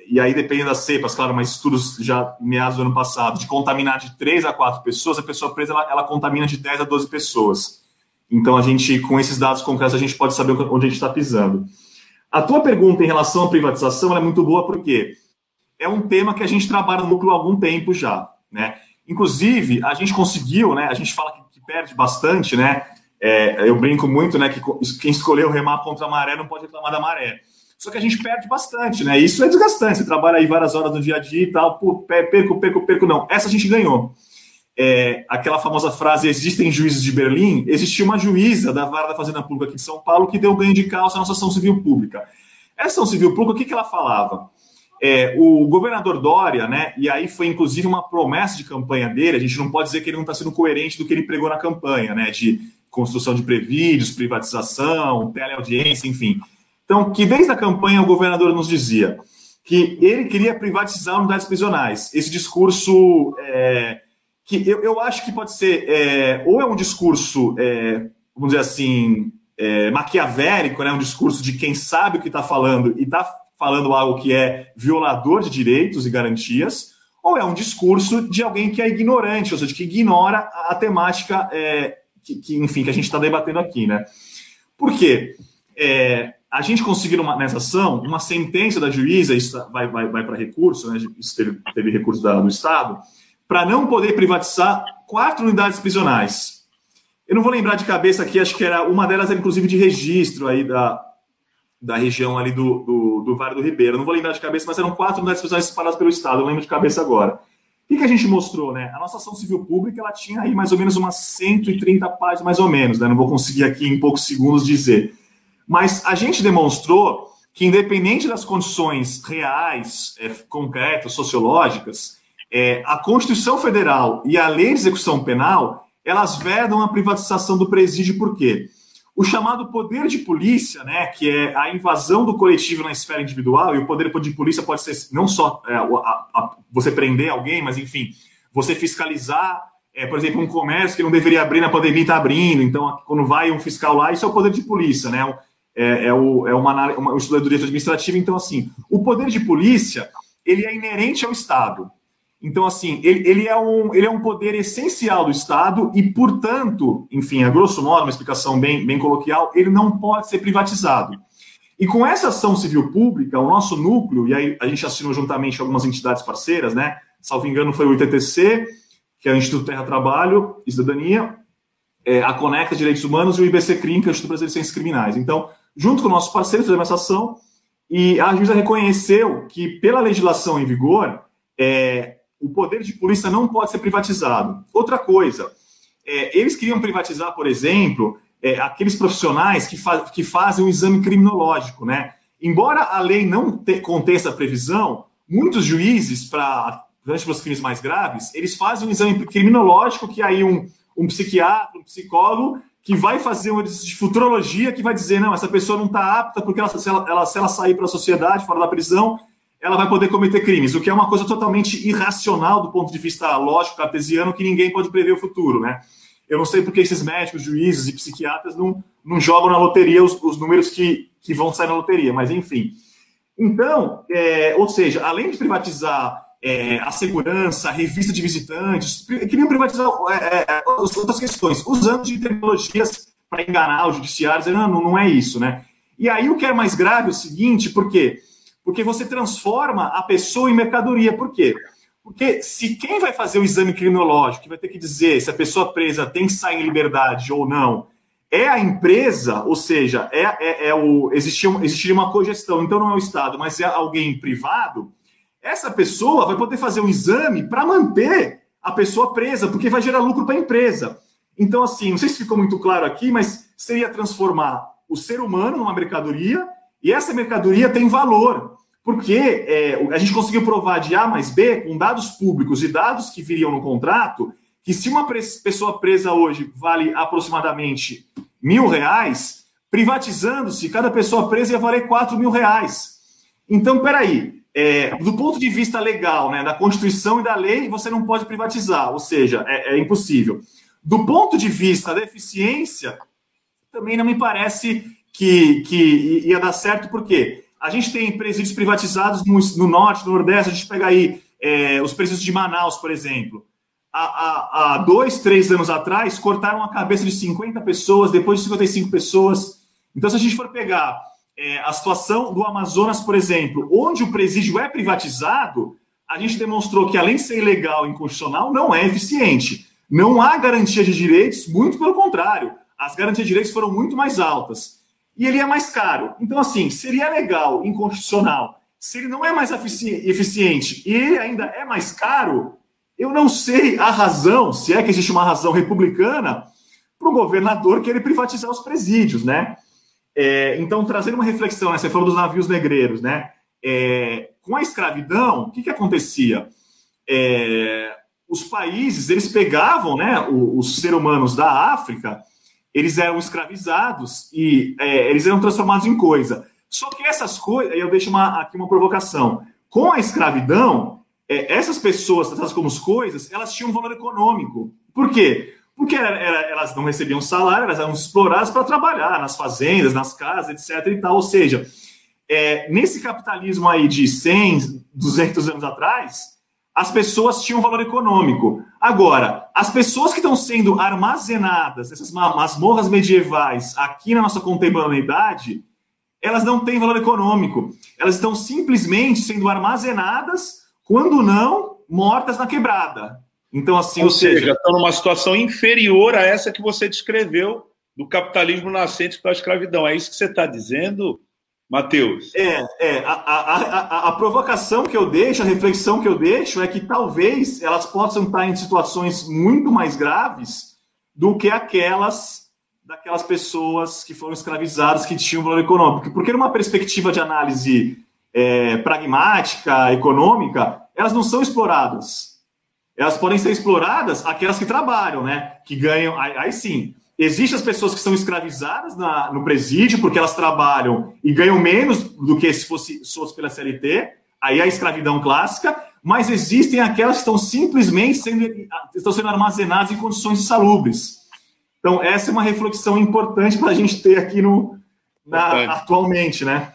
e aí depende das cepas, claro, mas estudos já meados do ano passado, de contaminar de 3 a 4 pessoas, a pessoa presa, ela, ela contamina de 10 a 12 pessoas. Então, a gente, com esses dados concretos, a gente pode saber onde a gente está pisando. A tua pergunta em relação à privatização é muito boa porque é um tema que a gente trabalha no núcleo há algum tempo já, né? Inclusive, a gente conseguiu, né? A gente fala que, que perde bastante, né? É, eu brinco muito, né? Que quem escolheu remar contra a maré não pode reclamar da maré. Só que a gente perde bastante, né? Isso é desgastante. Você trabalha aí várias horas no dia a dia e tal, perco, perco, perco. Não, essa a gente ganhou é, aquela famosa frase existem juízes de Berlim, existia uma juíza da Vara da Fazenda Pública aqui de São Paulo que deu ganho de causa à nossa ação civil pública. Essa ação civil pública, o que, que ela falava? É, o governador Dória, né, e aí foi inclusive uma promessa de campanha dele, a gente não pode dizer que ele não está sendo coerente do que ele pregou na campanha, né, de construção de prevídeos, privatização, teleaudiência, enfim. Então, que desde a campanha o governador nos dizia que ele queria privatizar unidades prisionais. Esse discurso é, que eu, eu acho que pode ser é, ou é um discurso, é, vamos dizer assim, é, maquiavélico, né, um discurso de quem sabe o que está falando e está falando algo que é violador de direitos e garantias, ou é um discurso de alguém que é ignorante, ou seja, que ignora a, a temática é, que, que, enfim, que a gente está debatendo aqui, né? Por quê? É, a gente conseguiu uma, nessa ação uma sentença da juíza, isso vai, vai, vai para recurso, né? Isso teve, teve recurso da, do Estado, para não poder privatizar quatro unidades prisionais. Eu não vou lembrar de cabeça aqui, acho que era uma delas era inclusive de registro aí da, da região ali do, do, do Vale do Ribeiro. não vou lembrar de cabeça, mas eram quatro unidades prisionais espalhadas pelo Estado, eu lembro de cabeça agora. O que, a gente mostrou, né? A nossa ação civil pública, ela tinha aí mais ou menos umas 130 páginas, mais ou menos, né? Não vou conseguir aqui em poucos segundos dizer. Mas a gente demonstrou que, independente das condições reais, é, concretas, sociológicas, é, a Constituição Federal e a Lei de Execução Penal, elas vedam a privatização do presídio, por quê? O chamado poder de polícia, né, que é a invasão do coletivo na esfera individual, e o poder de polícia pode ser não só é, a, a, você prender alguém, mas enfim, você fiscalizar, é, por exemplo, um comércio que não deveria abrir na pandemia está abrindo, então quando vai um fiscal lá, isso é o poder de polícia, né? É, é, o, é uma, uma, um estudo de direito administrativo, então assim, o poder de polícia ele é inerente ao Estado. Então, assim, ele, ele, é um, ele é um poder essencial do Estado e, portanto, enfim, a grosso modo, uma explicação bem, bem coloquial, ele não pode ser privatizado. E com essa ação civil pública, o nosso núcleo, e aí a gente assinou juntamente algumas entidades parceiras, né? Salvo engano, foi o ITTC, que é o Instituto Terra Trabalho e Cidadania, é, a Conecta Direitos Humanos e o IBC CRIM, que é o Instituto Brasileiro de Ciências Criminais. Então, junto com nossos parceiros, fizemos essa ação e a juíza reconheceu que, pela legislação em vigor, é, o poder de polícia não pode ser privatizado. Outra coisa, é, eles queriam privatizar, por exemplo, é, aqueles profissionais que, fa que fazem o um exame criminológico, né? Embora a lei não te, contenha essa previsão, muitos juízes, para os crimes mais graves, eles fazem um exame criminológico que aí um, um psiquiatra, um psicólogo, que vai fazer um exercício de futurologia que vai dizer, não, essa pessoa não está apta porque ela, se, ela, ela, se ela sair para a sociedade, fora da prisão, ela vai poder cometer crimes, o que é uma coisa totalmente irracional do ponto de vista lógico cartesiano, que ninguém pode prever o futuro, né? Eu não sei porque esses médicos, juízes e psiquiatras não, não jogam na loteria os, os números que, que vão sair na loteria, mas enfim. Então, é, ou seja, além de privatizar é, a segurança, a revista de visitantes, queriam privatizar é, é outras questões, usando de tecnologias para enganar o judiciário, não, não é isso, né? E aí o que é mais grave é o seguinte, porque porque você transforma a pessoa em mercadoria. Por quê? Porque se quem vai fazer o exame criminológico, que vai ter que dizer se a pessoa presa tem que sair em liberdade ou não, é a empresa, ou seja, é, é, é o existiria, existiria uma cogestão, então não é o Estado, mas é alguém privado, essa pessoa vai poder fazer um exame para manter a pessoa presa, porque vai gerar lucro para a empresa. Então, assim, não sei se ficou muito claro aqui, mas seria transformar o ser humano numa mercadoria e essa mercadoria tem valor, porque é, a gente conseguiu provar de A mais B, com dados públicos e dados que viriam no contrato, que se uma pessoa presa hoje vale aproximadamente mil reais, privatizando-se, cada pessoa presa ia valer quatro mil reais. Então, peraí, é, do ponto de vista legal, né, da Constituição e da lei, você não pode privatizar, ou seja, é, é impossível. Do ponto de vista da eficiência, também não me parece que, que ia dar certo, porque a gente tem presídios privatizados no, no norte, no nordeste, a gente pega aí é, os presídios de Manaus, por exemplo. Há, há, há, dois, três anos atrás, cortaram a cabeça de 50 pessoas, depois de 55 pessoas. Então, se a gente for pegar é, a situação do Amazonas, por exemplo, onde o presídio é privatizado, a gente demonstrou que, além de ser ilegal e inconstitucional, não é eficiente. Não há garantia de direitos, muito pelo contrário. As garantias de direitos foram muito mais altas e ele é mais caro. Então, assim, seria legal, inconstitucional. Se ele não é mais eficiente e ele ainda é mais caro, eu não sei a razão, se é que existe uma razão republicana, para o governador querer privatizar os presídios, né? É, então, trazendo uma reflexão, né? você falou dos navios negreiros, né? É, com a escravidão, o que, que acontecia? É, os países, eles pegavam né, os, os seres humanos da África eles eram escravizados e é, eles eram transformados em coisa. Só que essas coisas, eu deixo uma, aqui uma provocação. Com a escravidão, é, essas pessoas tratadas como coisas, elas tinham um valor econômico. Por quê? Porque era, era, elas não recebiam salário, elas eram exploradas para trabalhar nas fazendas, nas casas, etc. E tal. Ou seja, é, nesse capitalismo aí de 100, 200 anos atrás, as pessoas tinham valor econômico. Agora, as pessoas que estão sendo armazenadas, essas masmorras medievais, aqui na nossa contemporaneidade, elas não têm valor econômico. Elas estão simplesmente sendo armazenadas, quando não, mortas na quebrada. Então, assim, ou, ou seja, seja, estão numa situação inferior a essa que você descreveu do capitalismo nascente para a escravidão. É isso que você está dizendo, Matheus? É, é a, a, a, a, provocação que eu deixo, a reflexão que eu deixo é que talvez elas possam estar em situações muito mais graves do que aquelas daquelas pessoas que foram escravizadas que tinham valor econômico. Porque numa perspectiva de análise é, pragmática, econômica, elas não são exploradas. Elas podem ser exploradas aquelas que trabalham, né? Que ganham. Aí, aí sim, Existem as pessoas que são escravizadas na, no presídio porque elas trabalham e ganham menos do que se fosse, se fosse pela CLT, aí é a escravidão clássica, mas existem aquelas que estão simplesmente sendo, estão sendo armazenadas em condições insalubres. Então, essa é uma reflexão importante para a gente ter aqui no, na, atualmente, né?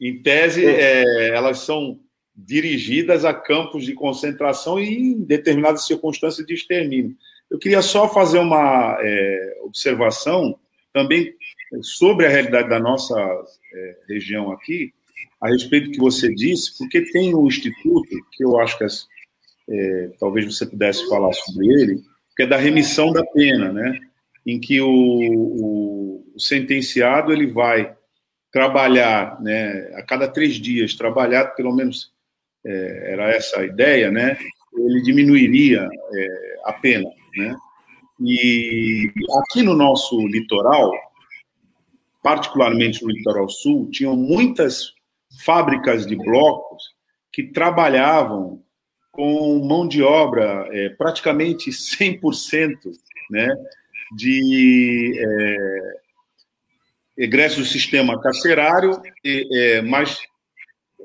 Em tese, é. É, elas são dirigidas a campos de concentração e em determinadas circunstâncias de extermínio. Eu queria só fazer uma é, observação também sobre a realidade da nossa é, região aqui, a respeito do que você disse, porque tem um instituto que eu acho que é, talvez você pudesse falar sobre ele, que é da remissão da pena, né? Em que o, o, o sentenciado ele vai trabalhar, né? A cada três dias trabalhar, pelo menos é, era essa a ideia, né? Ele diminuiria é, a pena. Né? E aqui no nosso litoral, particularmente no litoral sul, tinham muitas fábricas de blocos que trabalhavam com mão de obra é, praticamente 100% né, de é, egresso do sistema carcerário, é, mas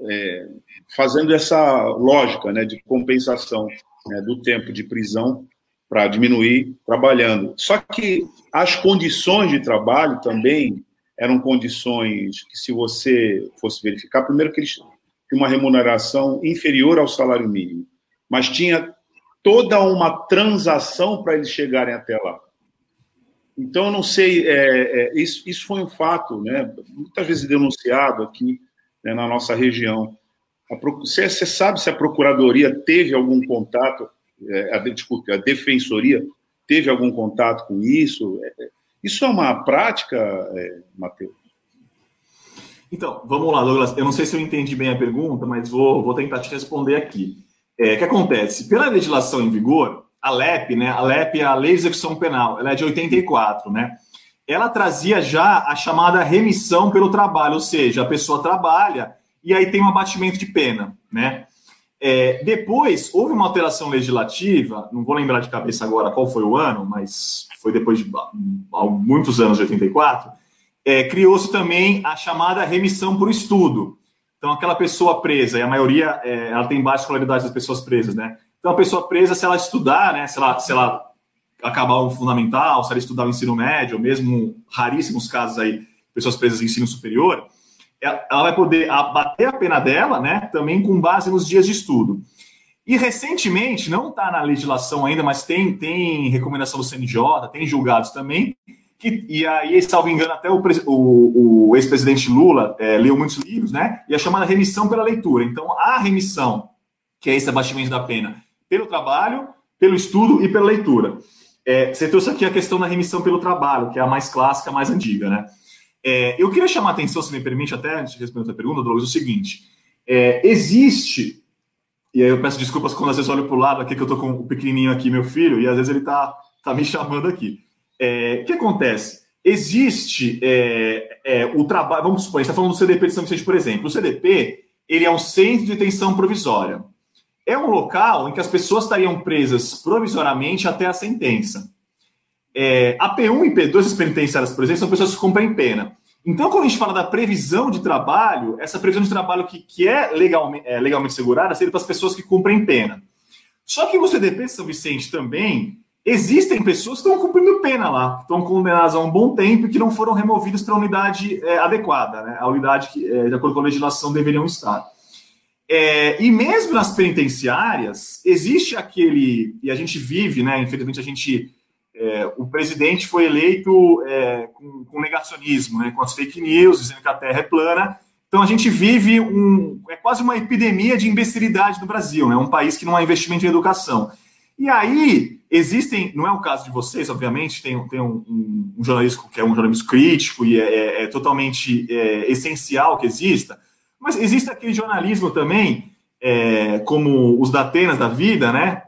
é, fazendo essa lógica né, de compensação né, do tempo de prisão para diminuir trabalhando. Só que as condições de trabalho também eram condições que, se você fosse verificar, primeiro que eles tinham uma remuneração inferior ao salário mínimo, mas tinha toda uma transação para eles chegarem até lá. Então, eu não sei, é, é, isso, isso foi um fato, né, muitas vezes denunciado aqui né, na nossa região. Você, você sabe se a Procuradoria teve algum contato a, desculpe, a defensoria teve algum contato com isso? É, é, isso é uma prática, é, Matheus? Então, vamos lá, Douglas. Eu não sei se eu entendi bem a pergunta, mas vou, vou tentar te responder aqui. É, o que acontece? Pela legislação em vigor, a LEP, né? A LEP é a Lei de Execução Penal, ela é de 84, né? Ela trazia já a chamada remissão pelo trabalho, ou seja, a pessoa trabalha e aí tem um abatimento de pena, né? É, depois, houve uma alteração legislativa, não vou lembrar de cabeça agora qual foi o ano, mas foi depois de há muitos anos, de 84, é, criou-se também a chamada remissão por estudo. Então, aquela pessoa presa, e a maioria, é, ela tem baixa escolaridade das pessoas presas, né? Então, a pessoa presa, se ela estudar, né, se ela, se ela acabar o fundamental, se ela estudar o ensino médio, mesmo raríssimos casos aí, pessoas presas em ensino superior, ela vai poder abater a pena dela, né, também com base nos dias de estudo. E recentemente, não está na legislação ainda, mas tem, tem recomendação do CNJ, tem julgados também, que, e aí, salvo engano, até o, o, o ex-presidente Lula é, leu muitos livros, né, e é chamada remissão pela leitura. Então, a remissão, que é esse abatimento da pena, pelo trabalho, pelo estudo e pela leitura. É, você trouxe aqui a questão da remissão pelo trabalho, que é a mais clássica, a mais antiga, né? É, eu queria chamar a atenção, se me permite, até antes de responder a pergunta, Douglas, o seguinte: é, existe, e aí eu peço desculpas quando às vezes olho para o lado aqui, que eu estou com o pequenininho aqui, meu filho, e às vezes ele está tá me (laughs) chamando aqui. É, o que acontece? Existe é, é, o trabalho, vamos supor, a gente está falando do CDP de São Vicente, por exemplo. O CDP ele é um centro de detenção provisória. É um local em que as pessoas estariam presas provisoriamente até a sentença. É, a P1 e P2 das penitenciárias, por exemplo, são pessoas que cumprem pena. Então, quando a gente fala da previsão de trabalho, essa previsão de trabalho que, que é, legalmente, é legalmente segurada seria para as pessoas que cumprem pena. Só que no CDP São Vicente também existem pessoas que estão cumprindo pena lá, estão condenadas a um bom tempo e que não foram removidas para a unidade é, adequada, né? a unidade que, é, de acordo com a legislação, deveriam estar. É, e mesmo nas penitenciárias, existe aquele, e a gente vive, né? Infelizmente, a gente é, o presidente foi eleito é, com, com, negacionismo, né, com as fake news, dizendo que a Terra é plana. Então a gente vive um, é quase uma epidemia de imbecilidade no Brasil, né, um país que não há investimento em educação. E aí, existem, não é o caso de vocês, obviamente, tem, tem um, um, um jornalismo que é um jornalismo crítico e é, é, é totalmente é, essencial que exista, mas existe aquele jornalismo também, é, como os da Atenas da vida, né?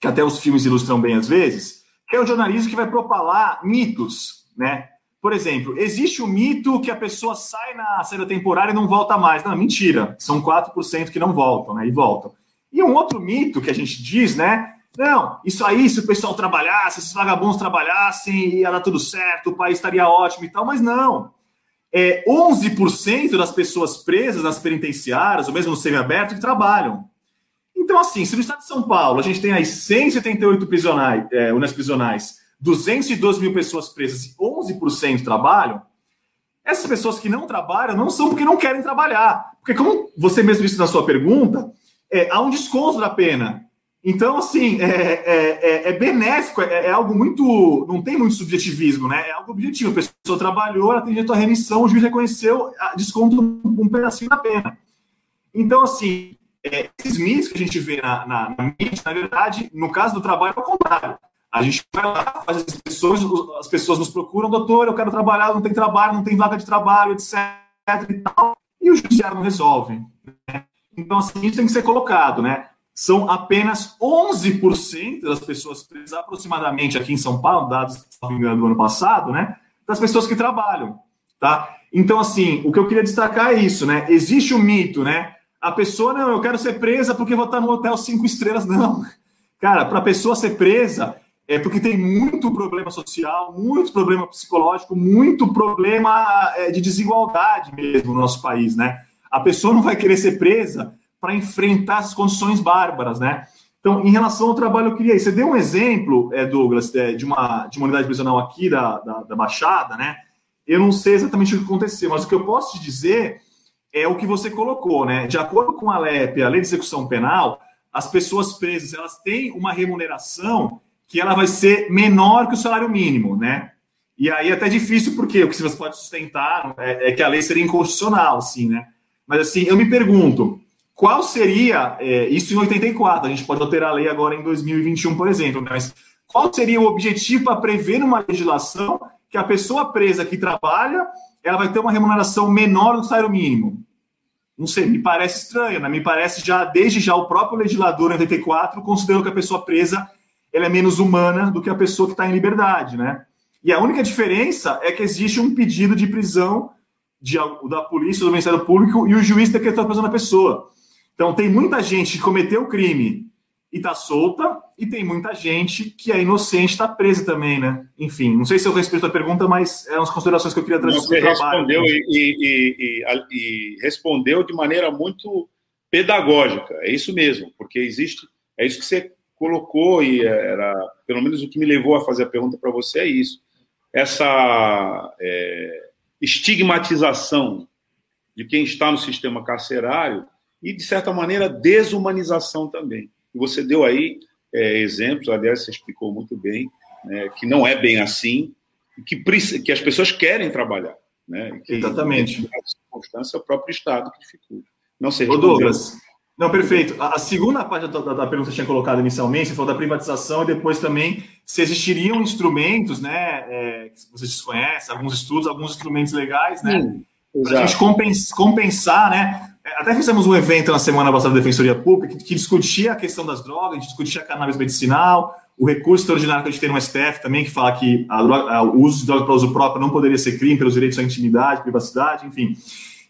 Que até os filmes ilustram bem às vezes, que é o jornalismo que vai propalar mitos, né? Por exemplo, existe o mito que a pessoa sai na saída temporária e não volta mais. Não, mentira. São 4% que não voltam, né? E voltam. E um outro mito que a gente diz, né? Não, isso aí, se o pessoal trabalhasse, se os vagabundos trabalhassem, ia dar tudo certo, o país estaria ótimo e tal, mas não. É 11% das pessoas presas nas penitenciárias, ou mesmo no semiaberto, que trabalham. Então, assim, se no estado de São Paulo a gente tem aí 178 prisionais, é, unas prisionais 212 mil pessoas presas e 11% trabalham, essas pessoas que não trabalham não são porque não querem trabalhar. Porque, como você mesmo disse na sua pergunta, é, há um desconto da pena. Então, assim, é, é, é, é benéfico, é, é, algo muito. Não tem muito subjetivismo, né? É algo objetivo. A pessoa trabalhou, ela tem direito à remissão, o juiz reconheceu, desconto um pedacinho da pena. Então, assim, é, esses mitos que a gente vê na, na, na mídia, na verdade, no caso do trabalho, é o contrário. A gente vai lá, faz as pessoas, as pessoas nos procuram, doutor, eu quero trabalhar, não tem trabalho, não tem vaga de trabalho, etc. E, tal, e o judiciário não resolve. Né? Então, assim, isso tem que ser colocado, né? São apenas 11% das pessoas presas, aproximadamente aqui em São Paulo, dados, do ano passado, né? Das pessoas que trabalham, tá? Então, assim, o que eu queria destacar é isso, né? Existe o mito, né? A pessoa, não, eu quero ser presa porque vou estar no hotel cinco estrelas, (laughs) não. Cara, para a pessoa ser presa, é porque tem muito problema social, muito problema psicológico, muito problema é, de desigualdade mesmo no nosso país, né? A pessoa não vai querer ser presa para enfrentar essas condições bárbaras, né? Então, em relação ao trabalho, eu queria. Você deu um exemplo, é, Douglas, é, de, uma, de uma unidade prisional aqui da, da, da, Baixada, né? Eu não sei exatamente o que aconteceu, mas o que eu posso te dizer é o que você colocou, né? De acordo com a LEP, a Lei de Execução Penal, as pessoas presas elas têm uma remuneração que ela vai ser menor que o salário mínimo, né? E aí é até difícil, porque o que você pode sustentar é, é que a lei seria inconstitucional, assim, né? Mas assim, eu me pergunto, qual seria, é, isso em 84, a gente pode alterar a lei agora em 2021, por exemplo, né? mas qual seria o objetivo para prever numa legislação que a pessoa presa que trabalha, ela vai ter uma remuneração menor do salário mínimo? Não sei, me parece estranho, né? Me parece já, desde já, o próprio legislador em 84 considerou que a pessoa presa ela é menos humana do que a pessoa que está em liberdade, né? E a única diferença é que existe um pedido de prisão de, da polícia, do Ministério Público, e o juiz decretou a prisão da pessoa. Então, tem muita gente que cometeu o crime e está solta, e tem muita gente que é inocente está presa também, né? Enfim, não sei se eu respeito a pergunta, mas eram as considerações que eu queria trazer trabalho. Respondeu e, e, e, e, respondeu de maneira muito pedagógica, é isso mesmo, porque existe, é isso que você colocou e era, pelo menos o que me levou a fazer a pergunta para você é isso. Essa é, estigmatização de quem está no sistema carcerário e, de certa maneira, desumanização também. E você deu aí é, exemplos, aliás, você explicou muito bem, né, que não é bem assim, que, que as pessoas querem trabalhar. Né, que, Exatamente. Em circunstância, é o próprio Estado que dificulta. Não sei. Douglas, não, perfeito. A, segunda parte da, da, pergunta que você tinha colocado inicialmente, você falou da privatização e depois também se existiriam instrumentos, né, é, que vocês desconhecem, alguns estudos, alguns instrumentos legais, né, para a gente compensar, compensar, né, até fizemos um evento na semana passada da Defensoria Pública que, que, discutia a questão das drogas, discutia a cannabis medicinal, o recurso extraordinário que a gente tem no STF também, que fala que a droga, o uso de droga para uso próprio não poderia ser crime pelos direitos à intimidade, privacidade, enfim.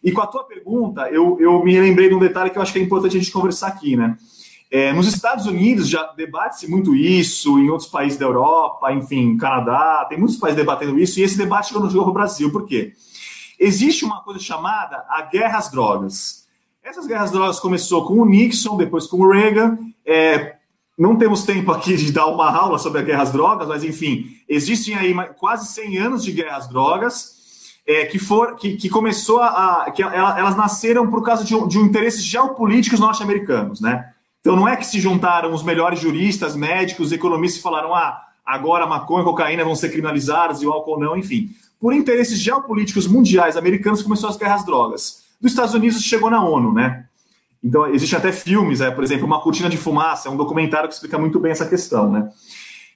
E com a tua pergunta, eu, eu me lembrei de um detalhe que eu acho que é importante a gente conversar aqui, né? É, nos Estados Unidos já debate-se muito isso, em outros países da Europa, enfim, Canadá, tem muitos países debatendo isso, e esse debate chegou no jogo Brasil. Por quê? Existe uma coisa chamada a guerra às drogas. Essas guerras drogas começou com o Nixon, depois com o Reagan. É, não temos tempo aqui de dar uma aula sobre a guerra às drogas, mas enfim, existem aí quase 100 anos de guerra às drogas é, que, for, que, que começou a. que elas nasceram por causa de, um, de um interesses geopolíticos norte-americanos, né? Então não é que se juntaram os melhores juristas, médicos, economistas e falaram: ah, agora a maconha e a cocaína vão ser criminalizadas e o álcool não, enfim. Por interesses geopolíticos mundiais americanos começou as guerras drogas. Dos Estados Unidos chegou na ONU, né? Então, existem até filmes, é, por exemplo, Uma Cortina de Fumaça, é um documentário que explica muito bem essa questão, né?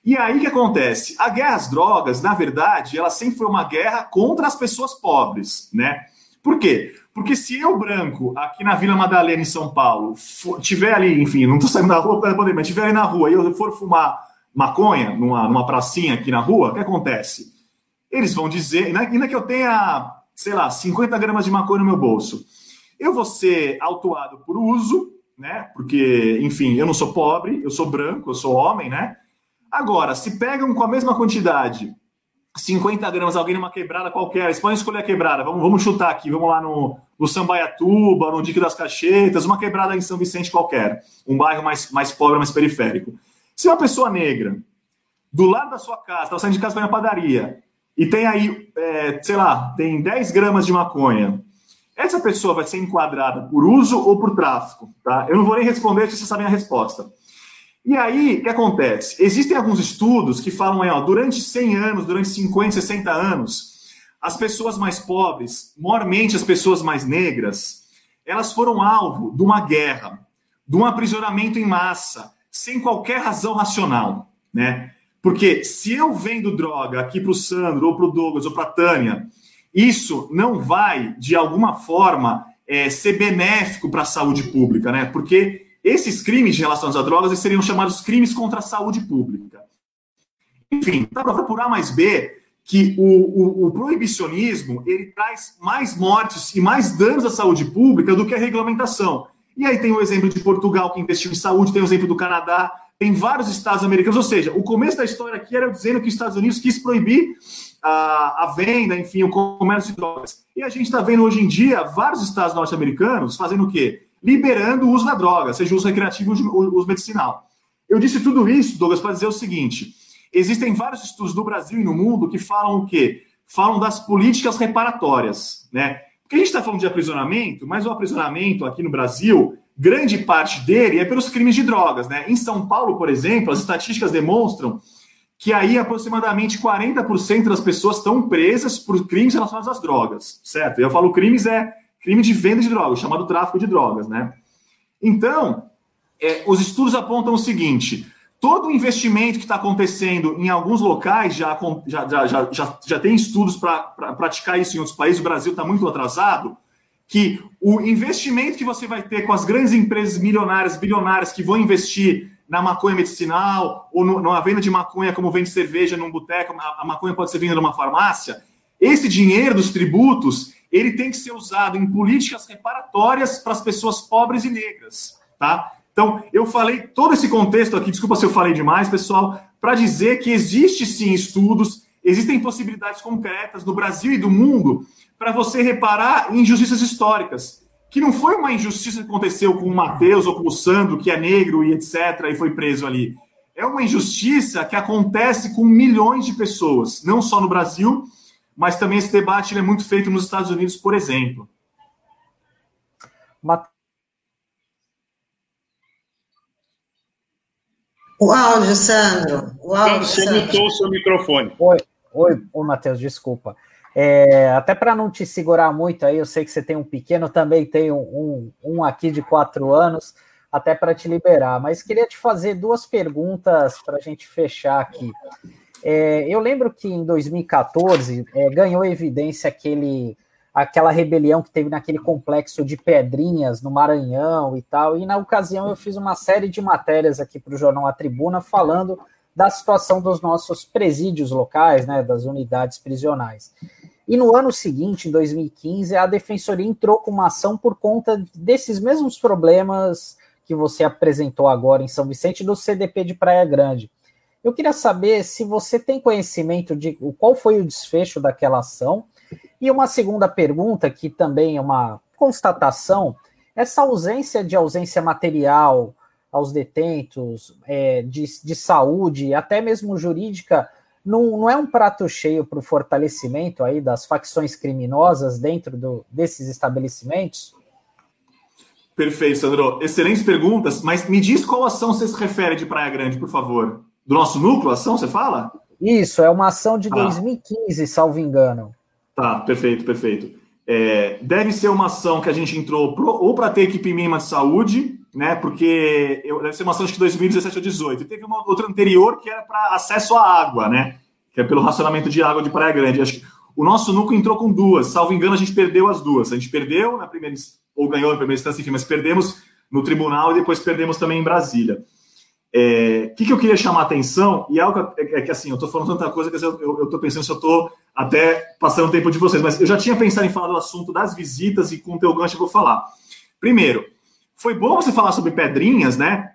E aí o que acontece? A guerra às drogas, na verdade, ela sempre foi uma guerra contra as pessoas pobres, né? Por quê? Porque se eu, branco, aqui na Vila Madalena, em São Paulo, for, tiver ali, enfim, não estou saindo na rua mas tiver ali na rua e eu for fumar maconha numa, numa pracinha aqui na rua, o que acontece? Eles vão dizer, ainda que eu tenha, sei lá, 50 gramas de maconha no meu bolso, eu vou ser autuado por uso, né? Porque, enfim, eu não sou pobre, eu sou branco, eu sou homem, né? Agora, se pegam com a mesma quantidade 50 gramas, alguém numa quebrada qualquer, eles podem escolher a quebrada, vamos, vamos chutar aqui, vamos lá no, no Sambaiatuba, no Dique das Cachetas, uma quebrada em São Vicente qualquer, um bairro mais, mais pobre, mais periférico. Se uma pessoa negra, do lado da sua casa, está saindo de casa para a padaria, e tem aí, é, sei lá, tem 10 gramas de maconha, essa pessoa vai ser enquadrada por uso ou por tráfico, tá? Eu não vou nem responder se vocês sabem a resposta. E aí, o que acontece? Existem alguns estudos que falam aí, ó, durante 100 anos, durante 50, 60 anos, as pessoas mais pobres, maiormente as pessoas mais negras, elas foram alvo de uma guerra, de um aprisionamento em massa, sem qualquer razão racional, né? Porque se eu vendo droga aqui para o Sandro, ou para o Douglas, ou para a Tânia, isso não vai, de alguma forma, é, ser benéfico para a saúde pública, né? Porque esses crimes de relação às drogas seriam chamados crimes contra a saúde pública. Enfim, dá para por A mais B que o, o, o, proibicionismo ele traz mais mortes e mais danos à saúde pública do que a regulamentação. E aí tem o exemplo de Portugal que investiu em saúde, tem o exemplo do Canadá, tem vários estados americanos. Ou seja, o começo da história aqui era dizendo que os Estados Unidos quis proibir a, a venda, enfim, o comércio de drogas. E a gente está vendo hoje em dia vários estados norte-americanos fazendo o quê? liberando o uso da droga, seja o uso recreativo ou o uso medicinal. Eu disse tudo isso, Douglas, para dizer o seguinte: existem vários estudos no Brasil e no mundo que falam o quê? Falam das políticas reparatórias, né? Porque a gente está falando de aprisionamento, mas o aprisionamento aqui no Brasil, grande parte dele é pelos crimes de drogas, né? Em São Paulo, por exemplo, as estatísticas demonstram que aí aproximadamente 40% das pessoas estão presas por crimes relacionados às drogas, certo? Eu falo crimes é crime de venda de drogas, chamado tráfico de drogas, né? Então, é, os estudos apontam o seguinte: todo o investimento que está acontecendo em alguns locais já, já, já, já, já tem estudos para praticar isso em outros países, o Brasil está muito atrasado. Que o investimento que você vai ter com as grandes empresas milionárias, bilionárias que vão investir na maconha medicinal ou no, na venda de maconha, como vende cerveja num boteco, a maconha pode ser vendida numa farmácia. Esse dinheiro dos tributos ele tem que ser usado em políticas reparatórias para as pessoas pobres e negras, tá? Então, eu falei todo esse contexto aqui, desculpa se eu falei demais, pessoal, para dizer que existe sim estudos, existem possibilidades concretas no Brasil e do mundo para você reparar injustiças históricas, que não foi uma injustiça que aconteceu com o Matheus ou com o Sandro, que é negro e etc, e foi preso ali. É uma injustiça que acontece com milhões de pessoas, não só no Brasil, mas também esse debate é muito feito nos Estados Unidos, por exemplo. O áudio, Sandro. O áudio, Você Sandro. mutou o seu microfone. Oi, oi, oi Matheus, desculpa. É, até para não te segurar muito aí, eu sei que você tem um pequeno, também tenho um, um aqui de quatro anos, até para te liberar. Mas queria te fazer duas perguntas para a gente fechar aqui. É, eu lembro que em 2014 é, ganhou evidência aquele, aquela rebelião que teve naquele complexo de Pedrinhas, no Maranhão e tal, e na ocasião eu fiz uma série de matérias aqui para o jornal A Tribuna falando da situação dos nossos presídios locais, né, das unidades prisionais. E no ano seguinte, em 2015, a Defensoria entrou com uma ação por conta desses mesmos problemas que você apresentou agora em São Vicente do CDP de Praia Grande. Eu queria saber se você tem conhecimento de qual foi o desfecho daquela ação. E uma segunda pergunta, que também é uma constatação, essa ausência de ausência material aos detentos, é, de, de saúde, até mesmo jurídica, não, não é um prato cheio para o fortalecimento aí das facções criminosas dentro do, desses estabelecimentos? Perfeito, Sandro. Excelentes perguntas, mas me diz qual ação você se refere de Praia Grande, por favor do nosso núcleo, ação, você fala? Isso, é uma ação de ah. 2015, salvo engano. Tá, perfeito, perfeito. É, deve ser uma ação que a gente entrou pro, ou para ter equipe mínima de saúde, né? Porque eu, deve ser uma ação de 2017 ou 2018. E teve uma outra anterior que era para acesso à água, né? Que é pelo racionamento de água de Praia Grande. Acho que o nosso núcleo entrou com duas. Salvo engano, a gente perdeu as duas. A gente perdeu na primeira ou ganhou na primeira instância, enfim, mas perdemos no tribunal e depois perdemos também em Brasília. O é, que, que eu queria chamar a atenção, e é algo é, é que assim, eu estou falando tanta coisa que eu estou pensando se eu estou até passando o tempo de vocês, mas eu já tinha pensado em falar do assunto das visitas e com o teu gancho eu vou falar. Primeiro, foi bom você falar sobre pedrinhas, né?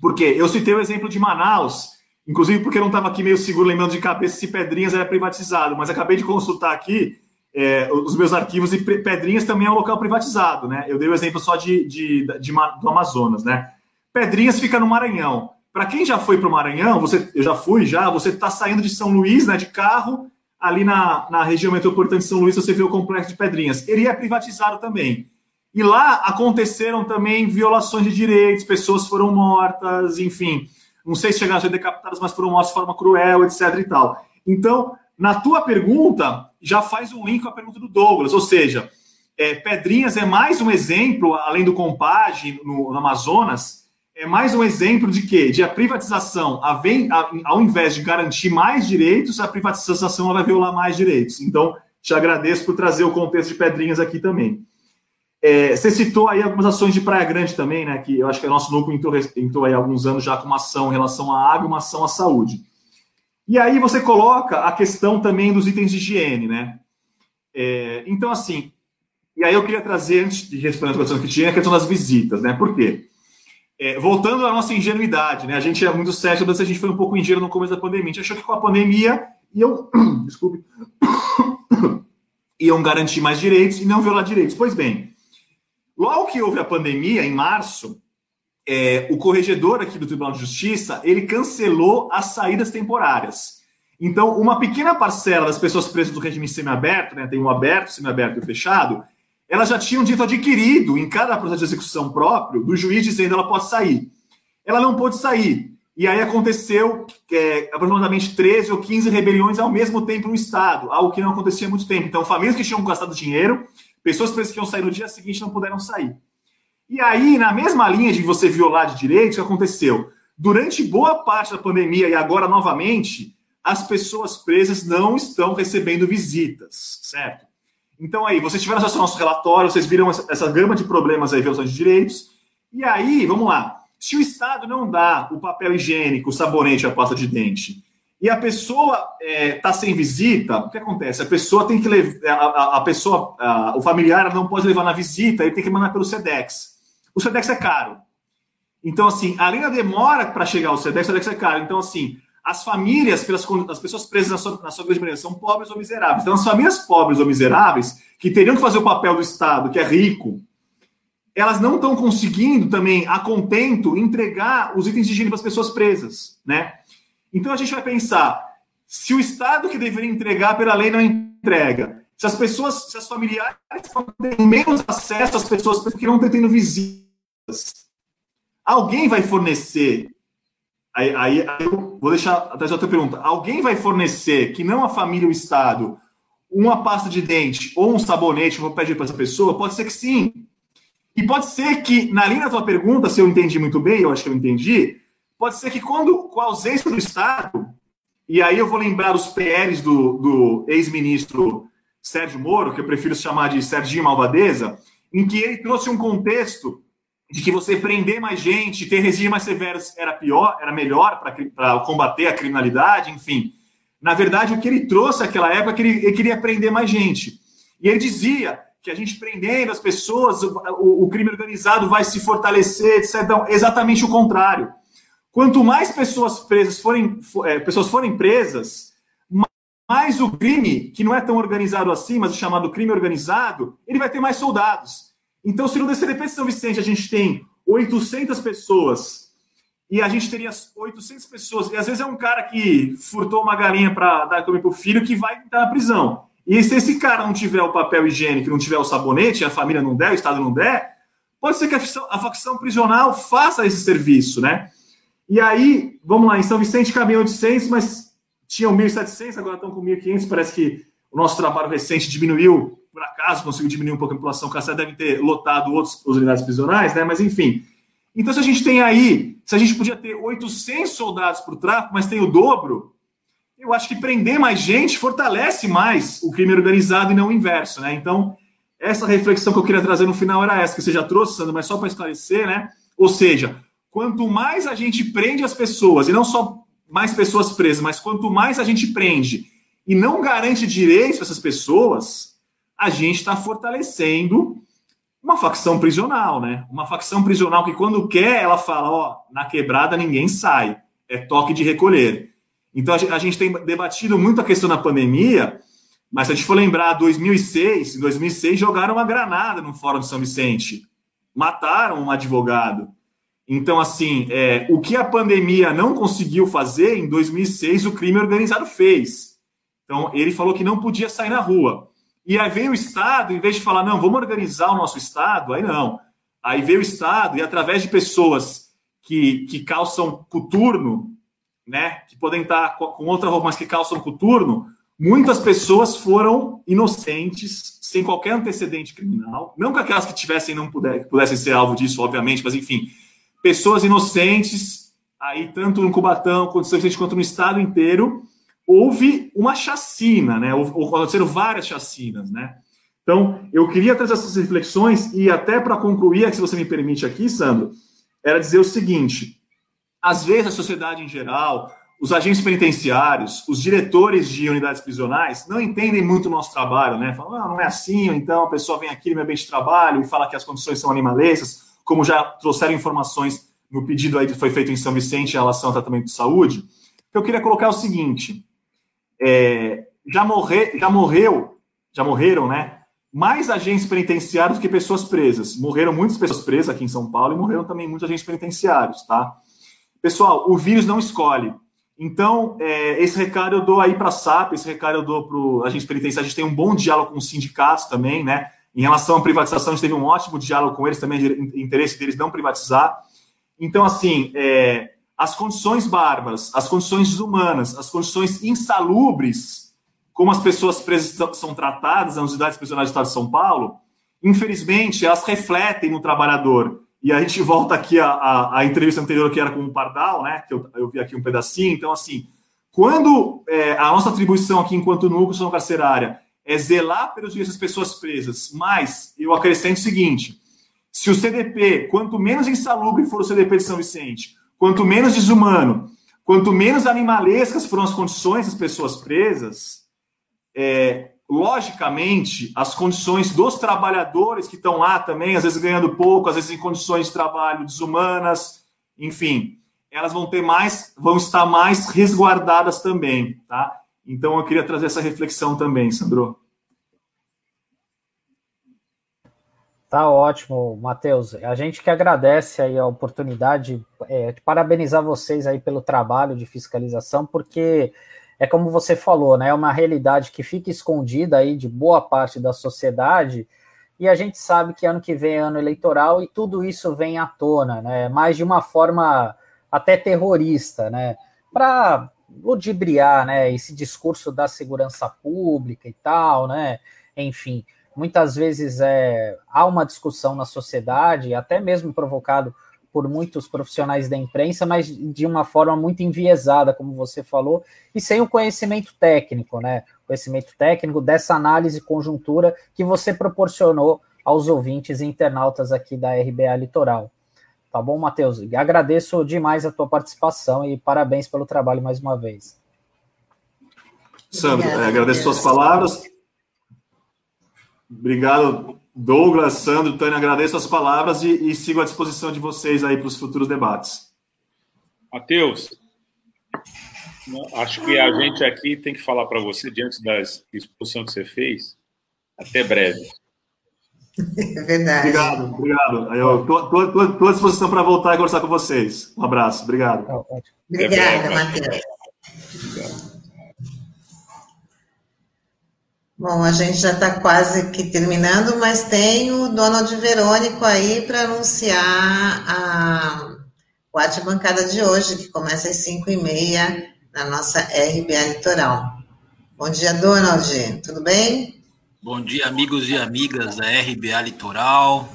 Porque eu citei o exemplo de Manaus, inclusive porque eu não estava aqui meio seguro lembrando de cabeça se Pedrinhas era privatizado, mas acabei de consultar aqui é, os meus arquivos e Pedrinhas também é um local privatizado, né? Eu dei o exemplo só de, de, de, do Amazonas, né? Pedrinhas fica no Maranhão. Para quem já foi para o Maranhão, você, eu já fui já, você está saindo de São Luís, né, de carro, ali na, na região metropolitana de São Luís, você vê o complexo de Pedrinhas. Ele é privatizado também. E lá aconteceram também violações de direitos, pessoas foram mortas, enfim. Não sei se chegaram a ser decapitadas, mas foram mortas de forma cruel, etc e tal. Então, na tua pergunta, já faz um link com a pergunta do Douglas, ou seja, é, Pedrinhas é mais um exemplo, além do Compage no, no, Amazonas, é mais um exemplo de quê? De a privatização, a a, ao invés de garantir mais direitos, a privatização vai violar mais direitos. Então, te agradeço por trazer o contexto de Pedrinhas aqui também. É, você citou aí algumas ações de Praia Grande também, né? Que eu acho que o nosso núcleo entrou, entrou aí alguns anos já com uma ação em relação à água e uma ação à saúde. E aí você coloca a questão também dos itens de higiene, né? É, então, assim, e aí eu queria trazer, antes de responder a questão que tinha, a questão das visitas, né? Por quê? É, voltando à nossa ingenuidade, né? A gente é muito sério, mas a gente foi um pouco ingênuo no começo da pandemia. A gente achou que com a pandemia iam, (coughs) desculpe, (coughs) iam garantir mais direitos e não violar direitos. Pois bem, logo que houve a pandemia, em março, é, o corregedor aqui do Tribunal de Justiça, ele cancelou as saídas temporárias. Então, uma pequena parcela das pessoas presas do regime semiaberto, né, tem o aberto, semiaberto e fechado, elas já tinham dito adquirido em cada processo de execução próprio do juiz dizendo ela pode sair. Ela não pôde sair. E aí aconteceu é, aproximadamente 13 ou 15 rebeliões ao mesmo tempo no Estado, algo que não acontecia há muito tempo. Então, famílias que tinham gastado dinheiro, pessoas que iam sair no dia seguinte não puderam sair. E aí, na mesma linha de você violar de direitos, o que aconteceu? Durante boa parte da pandemia e agora novamente, as pessoas presas não estão recebendo visitas, certo? Então aí, vocês tiveram acesso ao nosso relatório, vocês viram essa, essa gama de problemas aí, violações de direitos. E aí, vamos lá. Se o Estado não dá o papel higiênico, o sabonete, a pasta de dente, e a pessoa está é, tá sem visita, o que acontece? A pessoa tem que levar, a, a, pessoa, a, o familiar não pode levar na visita, ele tem que mandar pelo SEDEX. O SEDEX é caro. Então, assim, além da demora para chegar ao SEDEX, o SEDEX é caro. Então, assim, as famílias, pelas, as pessoas presas na sua, na sua grande maioria, são pobres ou miseráveis. Então, as famílias pobres ou miseráveis, que teriam que fazer o papel do Estado, que é rico, elas não estão conseguindo também, a contento, entregar os itens de higiene para as pessoas presas, né? Então, a gente vai pensar, se o Estado que deveria entregar pela lei não entrega, se as pessoas, se as familiares têm menos acesso às pessoas que não estão tendo visitas, alguém vai fornecer. Aí, aí, aí, eu vou deixar atrás outra pergunta. Alguém vai fornecer, que não a família ou o Estado, uma pasta de dente ou um sabonete, vou pedir para essa pessoa? Pode ser que sim. E pode ser que, na linha da tua pergunta, se eu entendi muito bem, eu acho que eu entendi, pode ser que quando, com a ausência do Estado, e aí eu vou lembrar os PLs do, do ex-ministro Sérgio Moro, que eu prefiro chamar de Serginho Malvadeza, em que ele trouxe um contexto de que você prender mais gente, ter regimes mais severos era pior, era melhor para combater a criminalidade, enfim. Na verdade, o que ele trouxe naquela época é que ele, ele, queria prender mais gente. E ele dizia que a gente prendendo as pessoas, o, o crime organizado vai se fortalecer, etc. Então, exatamente o contrário. Quanto mais pessoas presas forem, é, pessoas forem presas, mais o crime, que não é tão organizado assim, mas o chamado crime organizado, ele vai ter mais soldados. Então, se no DCDP de São Vicente a gente tem 800 pessoas e a gente teria 800 pessoas, e às vezes é um cara que furtou uma galinha para dar comer para o filho que vai estar na prisão. E se esse cara não tiver o papel higiênico, não tiver o sabonete, a família não der, o Estado não der, pode ser que a facção, a facção prisional faça esse serviço, né? E aí, vamos lá, em São Vicente caminhou de 800, mas tinham 1.700, agora estão com 1.500. Parece que o nosso trabalho recente diminuiu por acaso conseguiu diminuir um pouco a população carcerária, deve ter lotado outras unidades prisionais, né? Mas enfim. Então, se a gente tem aí, se a gente podia ter 800 soldados para o tráfico, mas tem o dobro, eu acho que prender mais gente fortalece mais o crime organizado e não o inverso, né? Então, essa reflexão que eu queria trazer no final era essa, que você já trouxe, Sandro, mas só para esclarecer, né? Ou seja, quanto mais a gente prende as pessoas, e não só mais pessoas presas, mas quanto mais a gente prende e não garante direitos para essas pessoas, a gente está fortalecendo uma facção prisional, né? Uma facção prisional que, quando quer, ela fala: ó, na quebrada ninguém sai, é toque de recolher. Então, a gente tem debatido muito a questão da pandemia, mas se a gente for lembrar, 2006, em 2006 jogaram uma granada no Fórum de São Vicente, mataram um advogado. Então, assim, é, o que a pandemia não conseguiu fazer, em 2006 o crime organizado fez. Então, ele falou que não podia sair na rua. E aí veio o Estado, em vez de falar, não, vamos organizar o nosso Estado, aí não. Aí veio o Estado e, através de pessoas que, que calçam coturno, né, que podem estar com outra roupa, mas que calçam coturno, muitas pessoas foram inocentes, sem qualquer antecedente criminal. Não que aquelas que tivessem não puder, pudessem ser alvo disso, obviamente, mas enfim, pessoas inocentes, aí tanto no Cubatão quanto quanto no estado inteiro, houve uma chacina, né? Aconteceram várias chacinas, né? Então, eu queria trazer essas reflexões e até para concluir, se você me permite aqui, Sandro, era dizer o seguinte: às vezes a sociedade em geral, os agentes penitenciários, os diretores de unidades prisionais não entendem muito o nosso trabalho, né? Falam, ah, não é assim, então a pessoa vem aqui no meu ambiente de trabalho e fala que as condições são animalescas, como já trouxeram informações no pedido aí que foi feito em São Vicente em relação ao tratamento de saúde. Eu queria colocar o seguinte: é, já, morrer, já morreu, já morreram, né? Mais agentes penitenciários do que pessoas presas. Morreram muitas pessoas presas aqui em São Paulo e morreram também muitos agentes penitenciários, tá? Pessoal, o vírus não escolhe. Então, é, esse recado eu dou aí para a SAP, esse recado eu dou para o agente penitenciário. A gente tem um bom diálogo com os sindicatos também, né? Em relação à privatização, a gente teve um ótimo diálogo com eles também, interesse deles não privatizar. Então, assim, é, as condições bárbaras, as condições desumanas, as condições insalubres, como as pessoas presas são tratadas nas unidades prisionais do Estado de São Paulo, infelizmente, elas refletem no trabalhador. E a gente volta aqui à, entrevista anterior, que era com o Pardal, né? Que eu, eu vi aqui um pedacinho. Então, assim, quando é, a nossa atribuição aqui, enquanto núcleo carcerária, é zelar pelos direitos das pessoas presas, mas eu acrescento o seguinte: se o CDP, quanto menos insalubre for o CDP de São Vicente, Quanto menos desumano, quanto menos animalescas foram as condições das pessoas presas, é, logicamente, as condições dos trabalhadores que estão lá também, às vezes ganhando pouco, às vezes em condições de trabalho desumanas, enfim, elas vão ter mais, vão estar mais resguardadas também, tá? Então eu queria trazer essa reflexão também, Sandro. Tá ótimo, Matheus. A gente que agradece aí a oportunidade é, de parabenizar vocês aí pelo trabalho de fiscalização, porque é como você falou, né? É uma realidade que fica escondida aí de boa parte da sociedade, e a gente sabe que ano que vem é ano eleitoral e tudo isso vem à tona, né? Mais de uma forma até terrorista, né? Para ludibriar, né? Esse discurso da segurança pública e tal, né? Enfim muitas vezes é, há uma discussão na sociedade, até mesmo provocado por muitos profissionais da imprensa, mas de uma forma muito enviesada, como você falou, e sem o conhecimento técnico, né? Conhecimento técnico dessa análise conjuntura que você proporcionou aos ouvintes e internautas aqui da RBA Litoral. Tá bom, Matheus? Agradeço demais a tua participação e parabéns pelo trabalho mais uma vez. Sandro, é, agradeço suas palavras. Obrigado, Douglas, Sandro, Tânia, agradeço as palavras e, e sigo à disposição de vocês aí para os futuros debates. Matheus, acho que a gente aqui tem que falar para você, diante da exposição que você fez, até breve. É (laughs) verdade. Obrigado, obrigado. Eu estou à disposição para voltar e conversar com vocês. Um abraço, obrigado. Obrigada, Matheus. Obrigado. Bom, a gente já está quase que terminando, mas tem o Donald Verônico aí para anunciar a, o bancada de hoje, que começa às 5 e meia na nossa RBA Litoral. Bom dia, Donald. Tudo bem? Bom dia, amigos e amigas da RBA Litoral.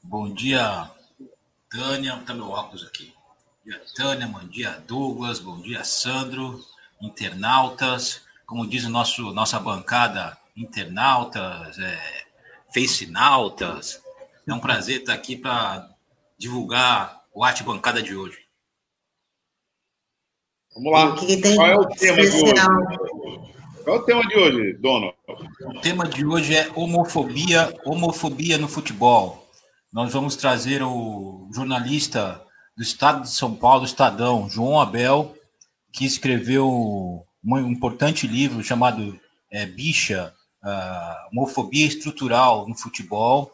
Bom dia, Tânia. Tá meu óculos aqui. Bom dia, Tânia. Bom dia, Douglas. Bom dia, Sandro. Internautas. Como diz o nosso nossa bancada, internautas, é, facenautas. É um prazer estar aqui para divulgar o Arte Bancada de hoje. Vamos lá. Qual é o tema especial? de hoje? Qual é o tema de hoje, Dono? O tema de hoje é homofobia, homofobia no futebol. Nós vamos trazer o jornalista do Estado de São Paulo, Estadão, João Abel, que escreveu um importante livro chamado é, Bicha, Homofobia Estrutural no Futebol.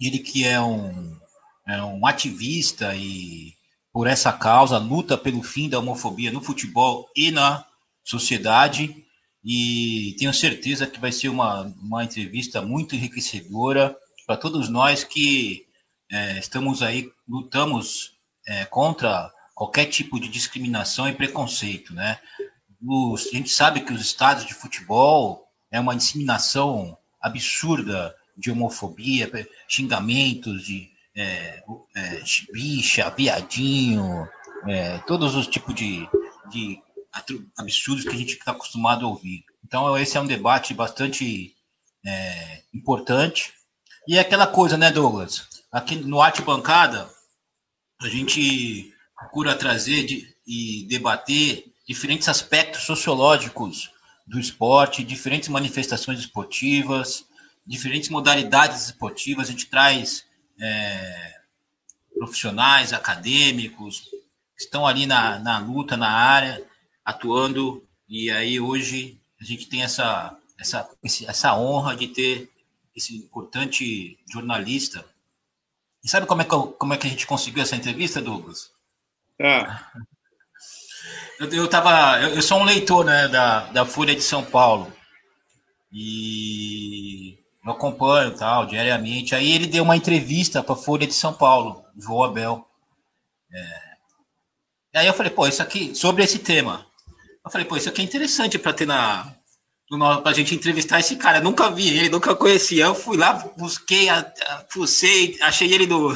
Ele que é um, é um ativista e por essa causa luta pelo fim da homofobia no futebol e na sociedade e tenho certeza que vai ser uma, uma entrevista muito enriquecedora para todos nós que é, estamos aí, lutamos é, contra qualquer tipo de discriminação e preconceito, né? Os, a gente sabe que os estados de futebol é uma disseminação absurda de homofobia, xingamentos de é, é, bicha, viadinho, é, todos os tipos de, de absurdos que a gente está acostumado a ouvir. Então, esse é um debate bastante é, importante. E é aquela coisa, né, Douglas? Aqui no Arte Bancada, a gente procura trazer de, e debater diferentes aspectos sociológicos do esporte, diferentes manifestações esportivas, diferentes modalidades esportivas. A gente traz é, profissionais, acadêmicos, que estão ali na, na luta, na área, atuando, e aí hoje a gente tem essa, essa, essa honra de ter esse importante jornalista. E sabe como é que, como é que a gente conseguiu essa entrevista, Douglas? Ah. Eu, eu, tava, eu, eu sou um leitor né, da, da Folha de São Paulo. E eu acompanho tal, diariamente. Aí ele deu uma entrevista para a Folha de São Paulo, João Abel. É. E aí eu falei, pô, isso aqui, sobre esse tema. Eu falei, pô, isso aqui é interessante para ter na. Pra gente entrevistar esse cara. Eu nunca vi ele, nunca conhecia. Eu fui lá, busquei, fucei, achei ele no.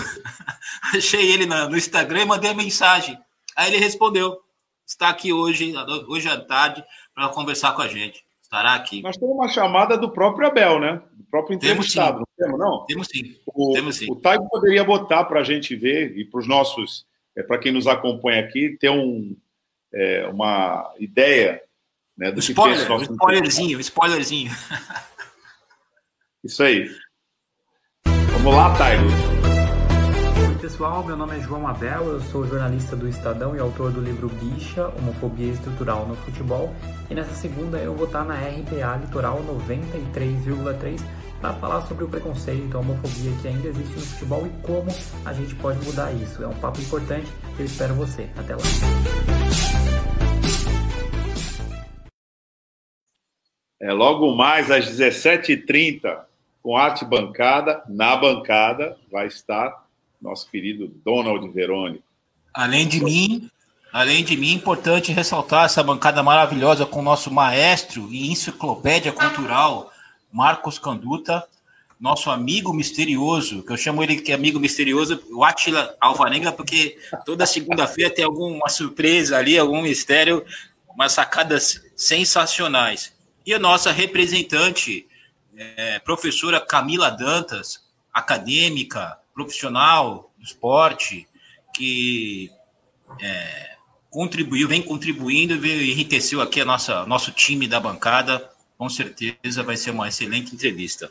(laughs) achei ele no Instagram e mandei a mensagem. Aí ele respondeu. Está aqui hoje, hoje à tarde, para conversar com a gente. Estará aqui. Nós temos uma chamada do próprio Abel, né? Do próprio entrevistado. Temos, não temos, não? Temos sim. O, temos sim. O Taigo poderia botar para a gente ver e para os nossos, é, para quem nos acompanha aqui, ter um, é, uma ideia né, do spoiler, que pensa. Um spoilerzinho, spoilerzinho. Isso aí. Vamos lá, Tyler. Oi, pessoal. Meu nome é João Abel, eu sou jornalista do Estadão e autor do livro Bicha, Homofobia Estrutural no Futebol. E nessa segunda eu vou estar na RPA Litoral 93,3 para falar sobre o preconceito, a homofobia que ainda existe no futebol e como a gente pode mudar isso. É um papo importante, eu espero você. Até lá. É, logo mais às 17h30, com arte bancada, na bancada, vai estar nosso querido Donald Verônico. Além de mim, além de mim, é importante ressaltar essa bancada maravilhosa com o nosso maestro e enciclopédia cultural, Marcos Canduta, nosso amigo misterioso, que eu chamo ele de amigo misterioso, o Atila Alvarenga, porque toda segunda-feira tem alguma surpresa ali, algum mistério, umas sacadas sensacionais. E a nossa representante, é, professora Camila Dantas, acadêmica, profissional do esporte, que é, contribuiu, vem contribuindo e enriqueceu aqui a nossa nosso time da bancada. Com certeza vai ser uma excelente entrevista.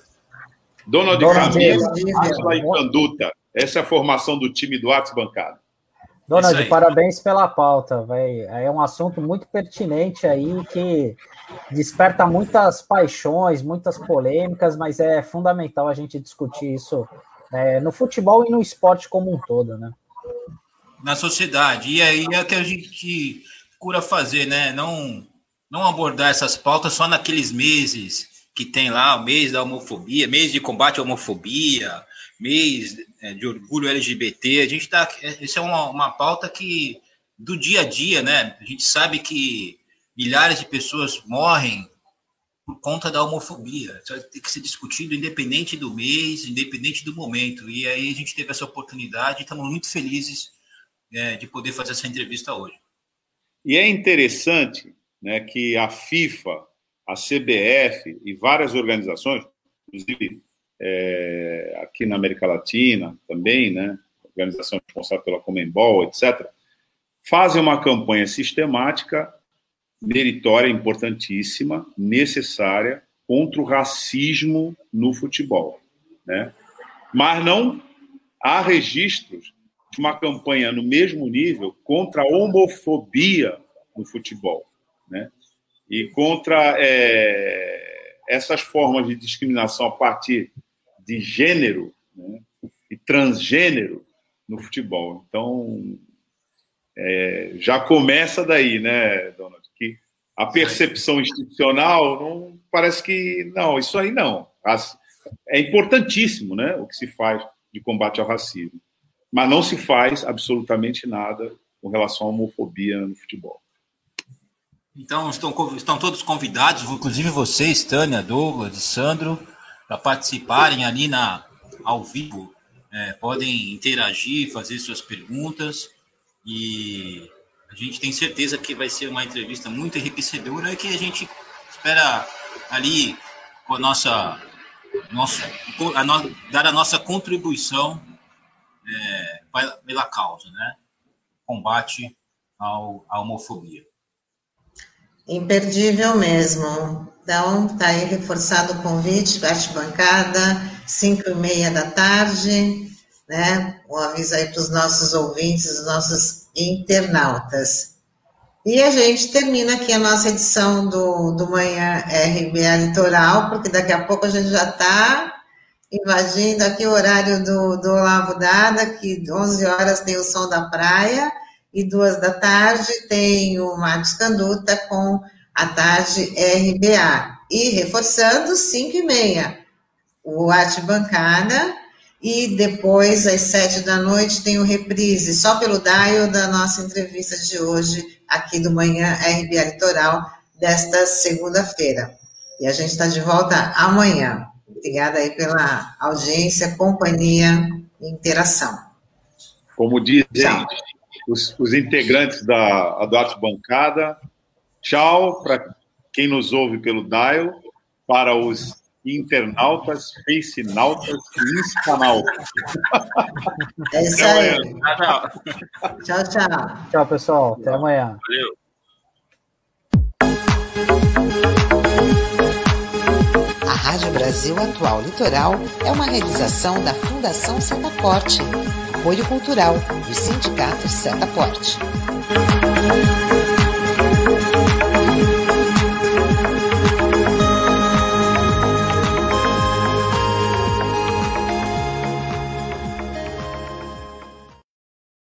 Donald, Donald Camila, e Canduta. Essa é a formação do time do Artes Bancada. Donald, parabéns pela pauta. Vai. É um assunto muito pertinente aí que desperta muitas paixões, muitas polêmicas, mas é fundamental a gente discutir isso é, no futebol e no esporte como um todo, né? Na sociedade. E aí é que a gente cura fazer, né? Não, não abordar essas pautas só naqueles meses que tem lá, o mês da homofobia, mês de combate à homofobia, mês é, de orgulho LGBT. A gente tá. Isso é uma, uma pauta que do dia a dia, né? A gente sabe que milhares de pessoas morrem por conta da homofobia. Isso tem que ser discutido independente do mês, independente do momento. E aí a gente teve essa oportunidade e estamos muito felizes é, de poder fazer essa entrevista hoje. E é interessante né, que a FIFA, a CBF e várias organizações, inclusive é, aqui na América Latina também, né, organização responsável pela Comembol, etc., fazem uma campanha sistemática, meritória, importantíssima, necessária contra o racismo no futebol, né? Mas não há registros de uma campanha no mesmo nível contra a homofobia no futebol, né? E contra é, essas formas de discriminação a partir de gênero né? e transgênero no futebol. Então, é, já começa daí, né, Donald? A percepção institucional não parece que não, isso aí não. É importantíssimo, né, o que se faz de combate ao racismo, mas não se faz absolutamente nada com relação à homofobia no futebol. Então, estão, estão todos convidados, inclusive vocês, Tânia, Douglas Sandro, para participarem ali na, ao vivo. É, podem interagir, fazer suas perguntas. E a gente tem certeza que vai ser uma entrevista muito enriquecedora e que a gente espera ali com a nossa, nossa a no, dar a nossa contribuição é, pela causa, né? Combate ao, à homofobia. Imperdível mesmo. Então, está aí reforçado o convite, bate bancada, 5 e meia da tarde, né? Um aviso aí para os nossos ouvintes, os nossos internautas. E a gente termina aqui a nossa edição do, do Manhã RBA Litoral, porque daqui a pouco a gente já está invadindo aqui o horário do, do Olavo Dada, que 11 horas tem o Som da Praia, e duas da tarde tem o Marcos Canduta com a tarde RBA. E reforçando, 5 e meia, o Arte Bancada, e depois, às sete da noite, tem o reprise, só pelo dial da nossa entrevista de hoje, aqui do Manhã RBA Litoral, desta segunda-feira. E a gente está de volta amanhã. Obrigada aí pela audiência, companhia e interação. Como dizem os, os, integrantes da Arte Bancada, tchau para quem nos ouve pelo dial, para os internautas, facenautas e instanautas. É isso aí. Tchau, tchau. Tchau, pessoal. Até amanhã. Valeu. A Rádio Brasil Atual Litoral é uma realização da Fundação Setaporte, apoio cultural do Sindicato Setaporte.